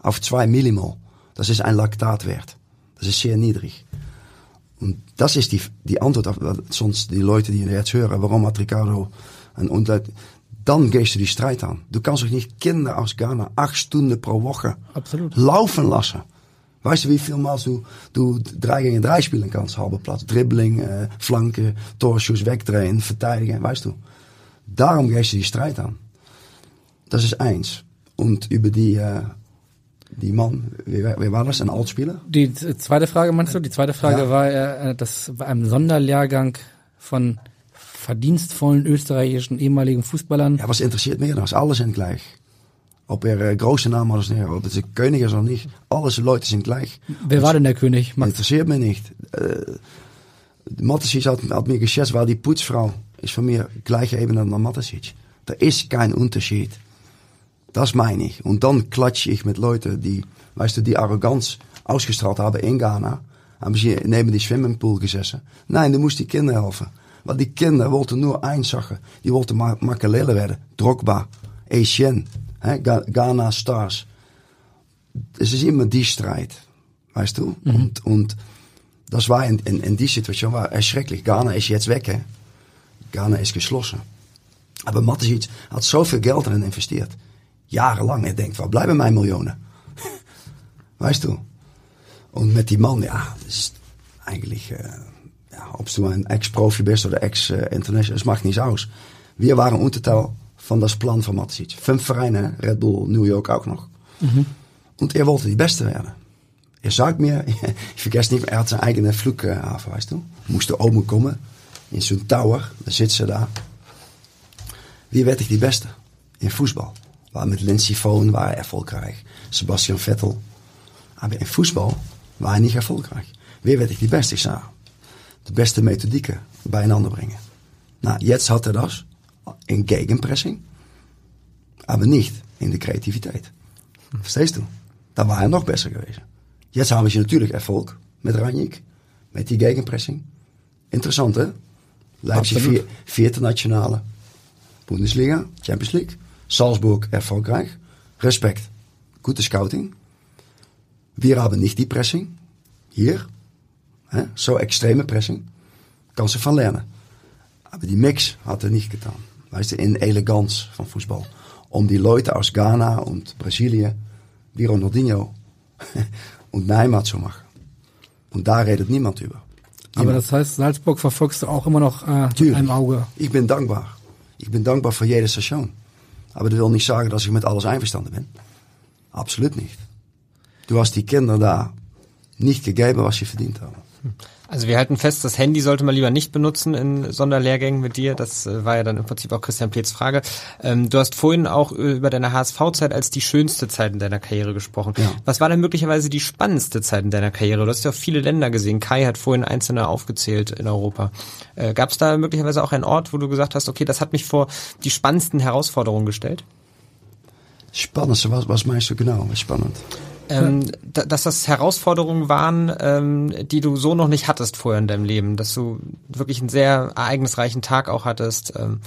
Auf zwei Millimol. Das ist ein Laktatwert. Das ist sehr niedrig. Und das ist die, die Antwort auf, sonst die Leute, die jetzt hören, warum hat Ricardo ein Unleid, dann gehst du die Strijd aan. Du kannst doch nicht Kinder aus Ghana acht Stunden pro Woche Absolut. laufen lassen. Weißt du, wie viel Mal du, du 3 gegen 3 spielen kannst? Halbe Platz, Dribbling, äh, Flanken, Torschuss, wegdrehen, verteidigen, weißt du. Darum gehst du die Strijd aan. Das ist eins. Und über die, äh, die Mann, wer, wer war das? Ein Altspieler? die zweite Frage meinst du? Die zweite Frage Ja. war, äh, das war ein Sonderlehrgang von verdienstvollen österreichischen ehemaligen Fußballern. Ja, was interessiert meer dan? Alles zijn gleich. Ob er äh, große Namen hat, oder nicht, ob es ein König ist oder nicht. Alles Leute sind gleich. Wer war denn der König? Max? Interessiert mich nicht. Äh, Matasic hat, hat mir geschätzt, weil die Putzfrau ist von mir gleiche Ebene als Matasic. Da ist kein Unterschied. Das meine ich. Und dann klatsche ich mit Leuten, die, weißt du, die Arroganz ausgestrahlt haben in Ghana. Haben sie neben die Schwimmingpool gesessen. Nein, du musst die Kinder helfen. Want die Kinder wollten nur eins zeggen. Die wollten Ma Makelele werden. Drogba, Etienne, Ghana Stars. Es ist immer die Strijd. Weißt du? Und, und das war in, in, in die Situation war erschrecklich. Ghana ist jetzt weg, hè? Ghana ist geschlossen. Aber Matisic hat zoveel Geld erin investiert. Jarenlang. Er denkt, waar blijven mijn miljoenen? weißt du? Und mit die Mann, ja, das ist eigentlich, äh, ja, ob du ein Ex-Profi bist oder Ex-International, es macht nichts aus. Wir waren Unterteil von das Plan von Matisic. Fünf Vereine, Red Bull, New York auch noch. Und er wollte die Beste werden. Er sagt mir, ich vergesse nicht, er hat zijn eigen Flughafen, weißt du. Moest oben komen, in zo'n tower, da zit ze daar. Wie werd ik die Beste? In Fußball. War mit Lindsay Vonn war er erfolgreich. Sebastian Vettel. Aber in Fußball war er nicht erfolgreich. Wie werd ik die Beste? Ich sag, de beste Methodieken beieinander bringen. Nou, jetzt hat er das in Gegenpressing, aber nicht in der Kreativität. Verstehst du? Da war er noch besser gewesen. Jetzt haben sie natürlich Erfolg mit Ranjik, mit die Gegenpressing. Interessant, hè? Leipzig vier, vierte Nationale. Bundesliga, Champions League. Salzburg erfolgreich. Respekt. Gute Scouting. Wir haben nicht die Pressing. Hier. Hè? So extreme Pressing. Kan ze van lernen. Aber die Mix hat er nicht getan. Weißt du, in Eleganz von Fußball. Um die Leute aus Ghana und Brasilien, wie Ronaldinho und Neymar zu machen. Und da redet niemand über. Aber das heißt, Salzburg verfolgst du auch immer noch äh, mit einem Auge. Ich bin dankbar. Ich bin dankbar für jede Station. Aber das will nicht sagen, dass ich mit alles einverstanden bin. Absolut nicht. Du hast die Kinder da nicht gegeben, was sie verdient haben. Also wir halten fest, das Handy sollte man lieber nicht benutzen in Sonderlehrgängen mit dir. Das äh, war ja dann im Prinzip auch Christian Pleets Frage. Ähm, du hast vorhin auch äh, über deine HSV-Zeit als die schönste Zeit in deiner Karriere gesprochen. Ja. Was war denn möglicherweise die spannendste Zeit in deiner Karriere? Du hast ja auch viele Länder gesehen. Kai hat vorhin einzelne aufgezählt in Europa. Äh, Gab es da möglicherweise auch einen Ort, wo du gesagt hast, okay, das hat mich vor die spannendsten Herausforderungen gestellt? Spannend, was, was meinst du genau? Spannend. Ähm, da, dass das Herausforderungen waren, ähm, die du so noch nicht hattest vorher in deinem Leben, dass du wirklich einen sehr ereignisreichen Tag auch hattest ähm,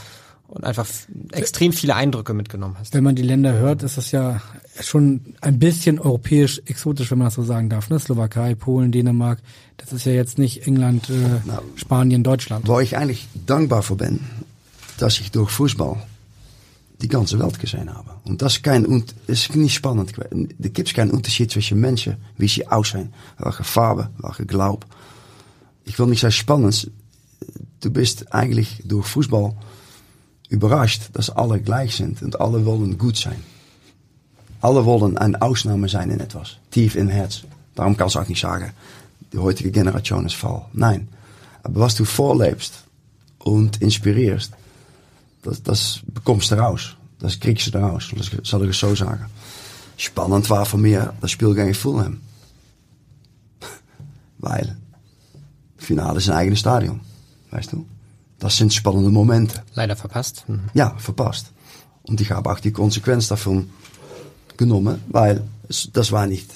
und einfach extrem viele Eindrücke mitgenommen hast. Wenn man die Länder hört, ist das ja schon ein bisschen europäisch exotisch, wenn man das so sagen darf. Ne? Slowakei, Polen, Dänemark. Das ist ja jetzt nicht England, äh, Spanien, Deutschland. Waar ich eigentlich dankbar für bin, dass ich durch Fußball die ganze Welt gesehen habe. Und das ist kein, und spannend. Da gibt es keinen Unterschied zwischen Menschen, wie sie aussehen, welche Farbe, welche Glaub. Ich will nicht sagen spannend. Du bist eigentlich durch Fußball überrascht, dass alle gleich sind und alle wollen gut sein. Alle wollen eine Ausnahme sein in etwas, tief im Herz. Darum kannst du auch nicht sagen, die heutige Generation ist faul. Nein. Aber was du vorlebst und inspirierst, das, das bekommst du raus. Das kriegst du raus, das zal ik het zo zeggen. Spannend war voor mij dat Spiel gegen Fulham. Weil, Finale ist ein eigenes Stadion. Weißt du? Das sind spannende Momente. Leider verpasst. Mhm. Ja, verpasst. Und ich habe auch die Konsequenz davon genommen, weil das war nicht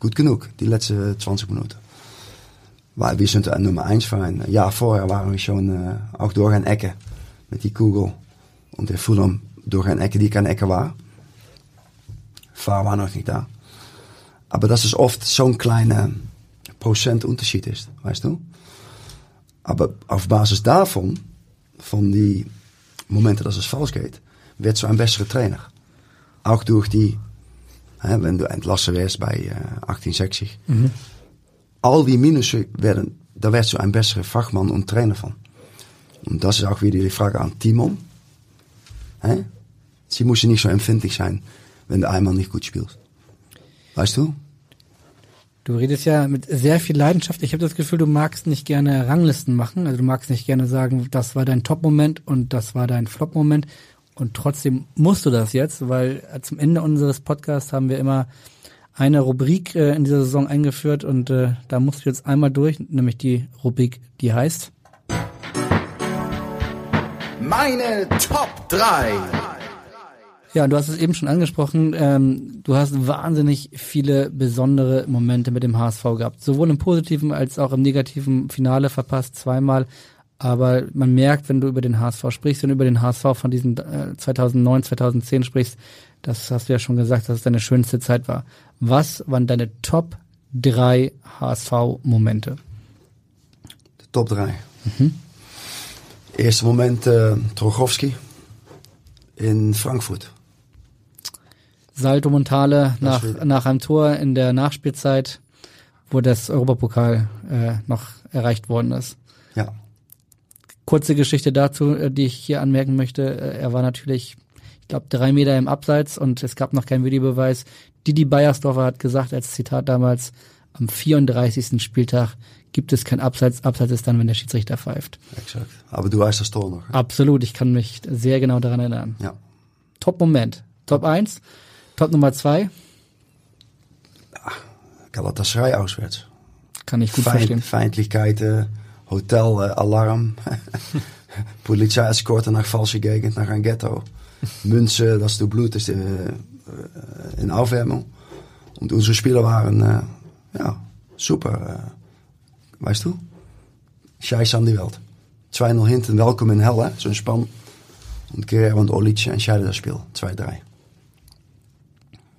gut genug, die letzten 20 Minuten. Weil wir sind ein Nummer 1 Verein. Ein Jahr vorher waren wir schon äh, auch durch ein Ecke mit die Kugel. Und der Fulham durch ein Ecke, die keine Ecke war. VAR war noch nicht da. Aber dass es oft zo'n kleine Prozentunterschied ist, weißt du? Aber auf Basis davon, von die Momente, dass es falsch geht, wird so ein besserer Trainer. Auch durch die, hè, wenn du entlassen wärst bei äh, 1860, Mhm. all die Minussen werden, da wird so ein besserer Fachmann und Trainer von. Und das ist auch wieder die Frage an Timon. Hè? Sie müssen nicht so empfindlich sein, wenn du einmal nicht gut spielst. Weißt du? Du redest ja mit sehr viel Leidenschaft. Ich habe das Gefühl, du magst nicht gerne Ranglisten machen. Also du magst nicht gerne sagen, das war dein Top-Moment und das war dein Flop-Moment. Und trotzdem musst du das jetzt, weil zum Ende unseres Podcasts haben wir immer eine Rubrik äh, in dieser Saison eingeführt und äh, da musst du jetzt einmal durch, nämlich die Rubrik, die heißt Meine Top 3. Ja, und du hast es eben schon angesprochen, ähm, du hast wahnsinnig viele besondere Momente mit dem HSV gehabt. Sowohl im positiven als auch im negativen Finale verpasst, zweimal. Aber man merkt, wenn du über den HSV sprichst und über den HSV von diesen äh, 2009, 2010 sprichst, das hast du ja schon gesagt, dass es deine schönste Zeit war. Was waren deine Top 3 HSV-Momente? Top 3. Eerste moment äh, Trogowski in Frankfurt. Salto Montale nach, nach einem Tor in der Nachspielzeit, wo das Europapokal äh, noch erreicht worden ist. Ja. Kurze Geschichte dazu, äh, die ich hier anmerken möchte. Äh, Er war natürlich, ich glaube, drei Meter im Abseits und es gab noch keinen Videobeweis. Didi Beiersdorfer hat gesagt als Zitat damals, am 34. Spieltag gibt es kein Abseits. Abseits ist dann, wenn der Schiedsrichter pfeift. Exakt. Aber du weißt das Tor noch. Absolut, ich kann mich sehr genau daran erinnern. Ja. Top Moment. Top 1. Top Nummer 2. Galatasaray auswärts. Kann ich gut Feind- verstehen. Feindlichkeiten, Hotel, äh, Alarm. Polizei escorten nach falsche Gegend, nach ein Ghetto. Münzen, dass du Blut ist äh, äh, in Aufwärmung. Und unsere Spieler waren, äh, ja, super. Äh, weißt du? Scheiß an die Welt. 2-0 hinten, welkom in Hell, hè? zo'n span. Und Guerrero und Olic entscheiden das Spiel. 2-3.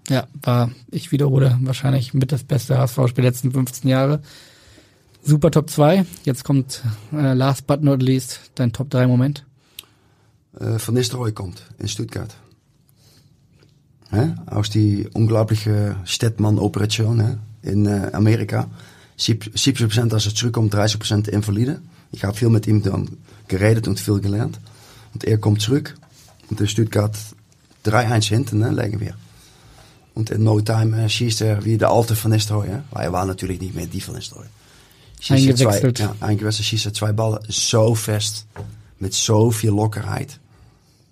Ja, war, ich wiederhole, wahrscheinlich mit das beste HSV-Spiel letzten 15 Jahre. Super Top 2. Jetzt kommt äh, last but not least dein Top 3 Moment. äh, Van Nistelrooy kommt in Stuttgart. Hè? Aus die unglaubliche Stedman-Operation hè? In äh, Amerika. 70% als er zurückkommt, 30% Invalide. Ich habe viel mit ihm dann geredet und viel gelernt. Und er kommt zurück. Und in Stuttgart 3-1 hinten, ne, legen wir. Und in no time schießt er wie der alte Van Nistelrooy. Hè? Weil er war natürlich nicht mehr die Van Nistelrooy. Zwei, Eingewechselt. ja, eingewechselt, schießt er zwei Ballen zo fest. Mit so viel Lockerheit.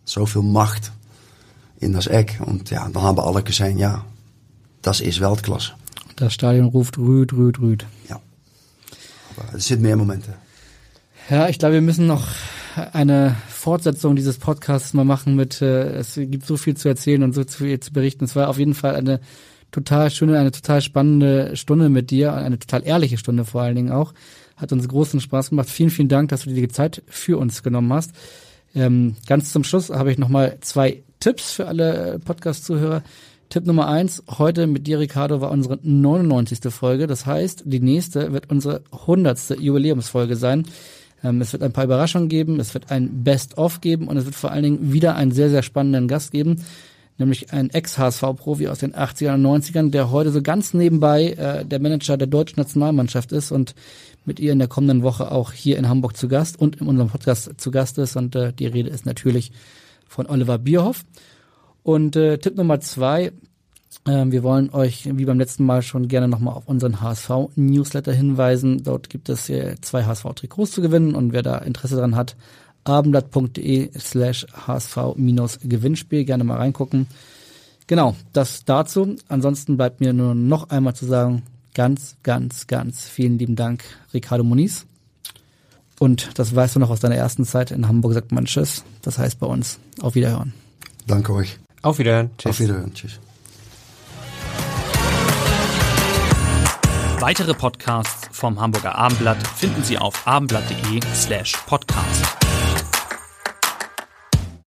So viel Macht in das Eck. Und ja, dann haben alle gesehen, ja, das ist Weltklasse. Das Stadion ruft Rüd, Rüd, Rüd. Aber es sind mehr Momente. Ja, ich glaube, wir müssen noch eine Fortsetzung dieses Podcasts mal machen mit, äh, es gibt so viel zu erzählen und so viel zu berichten. Es war auf jeden Fall eine total schöne, eine total spannende Stunde mit dir, eine total ehrliche Stunde vor allen Dingen auch. Hat uns großen Spaß gemacht. Vielen, vielen Dank, dass du dir die Zeit für uns genommen hast. Ähm, ganz zum Schluss habe ich nochmal zwei Tipps für alle Podcast-Zuhörer. Tipp Nummer eins, heute mit dir, Ricardo, war unsere 99. Folge. Das heißt, die nächste wird unsere 100. Jubiläumsfolge sein. Ähm, es wird ein paar Überraschungen geben, es wird ein Best-of geben und es wird vor allen Dingen wieder einen sehr, sehr spannenden Gast geben. nämlich ein Ex-HSV-Profi aus den 80ern und 90ern, der heute so ganz nebenbei äh, der Manager der deutschen Nationalmannschaft ist und mit ihr in der kommenden Woche auch hier in Hamburg zu Gast und in unserem Podcast zu Gast ist. Und äh, die Rede ist natürlich von Oliver Bierhoff. Und äh, Tipp Nummer zwei, äh, wir wollen euch wie beim letzten Mal schon gerne nochmal auf unseren HSV-Newsletter hinweisen. Dort gibt es äh, zwei HSV-Trikots zu gewinnen und wer da Interesse dran hat, abendblatt.de slash HSV-Gewinnspiel, gerne mal reingucken. Genau, das dazu. Ansonsten bleibt mir nur noch einmal zu sagen, ganz, ganz, ganz vielen lieben Dank, Ricardo Moniz. Und das weißt du noch aus deiner ersten Zeit in Hamburg, sagt man Tschüss. Das heißt bei uns auf Wiederhören. Danke euch. Auf Wiederhören. Tschüss. Auf Wiederhören. Tschüss. Weitere Podcasts vom Hamburger Abendblatt finden Sie auf abendblatt.de slash podcast.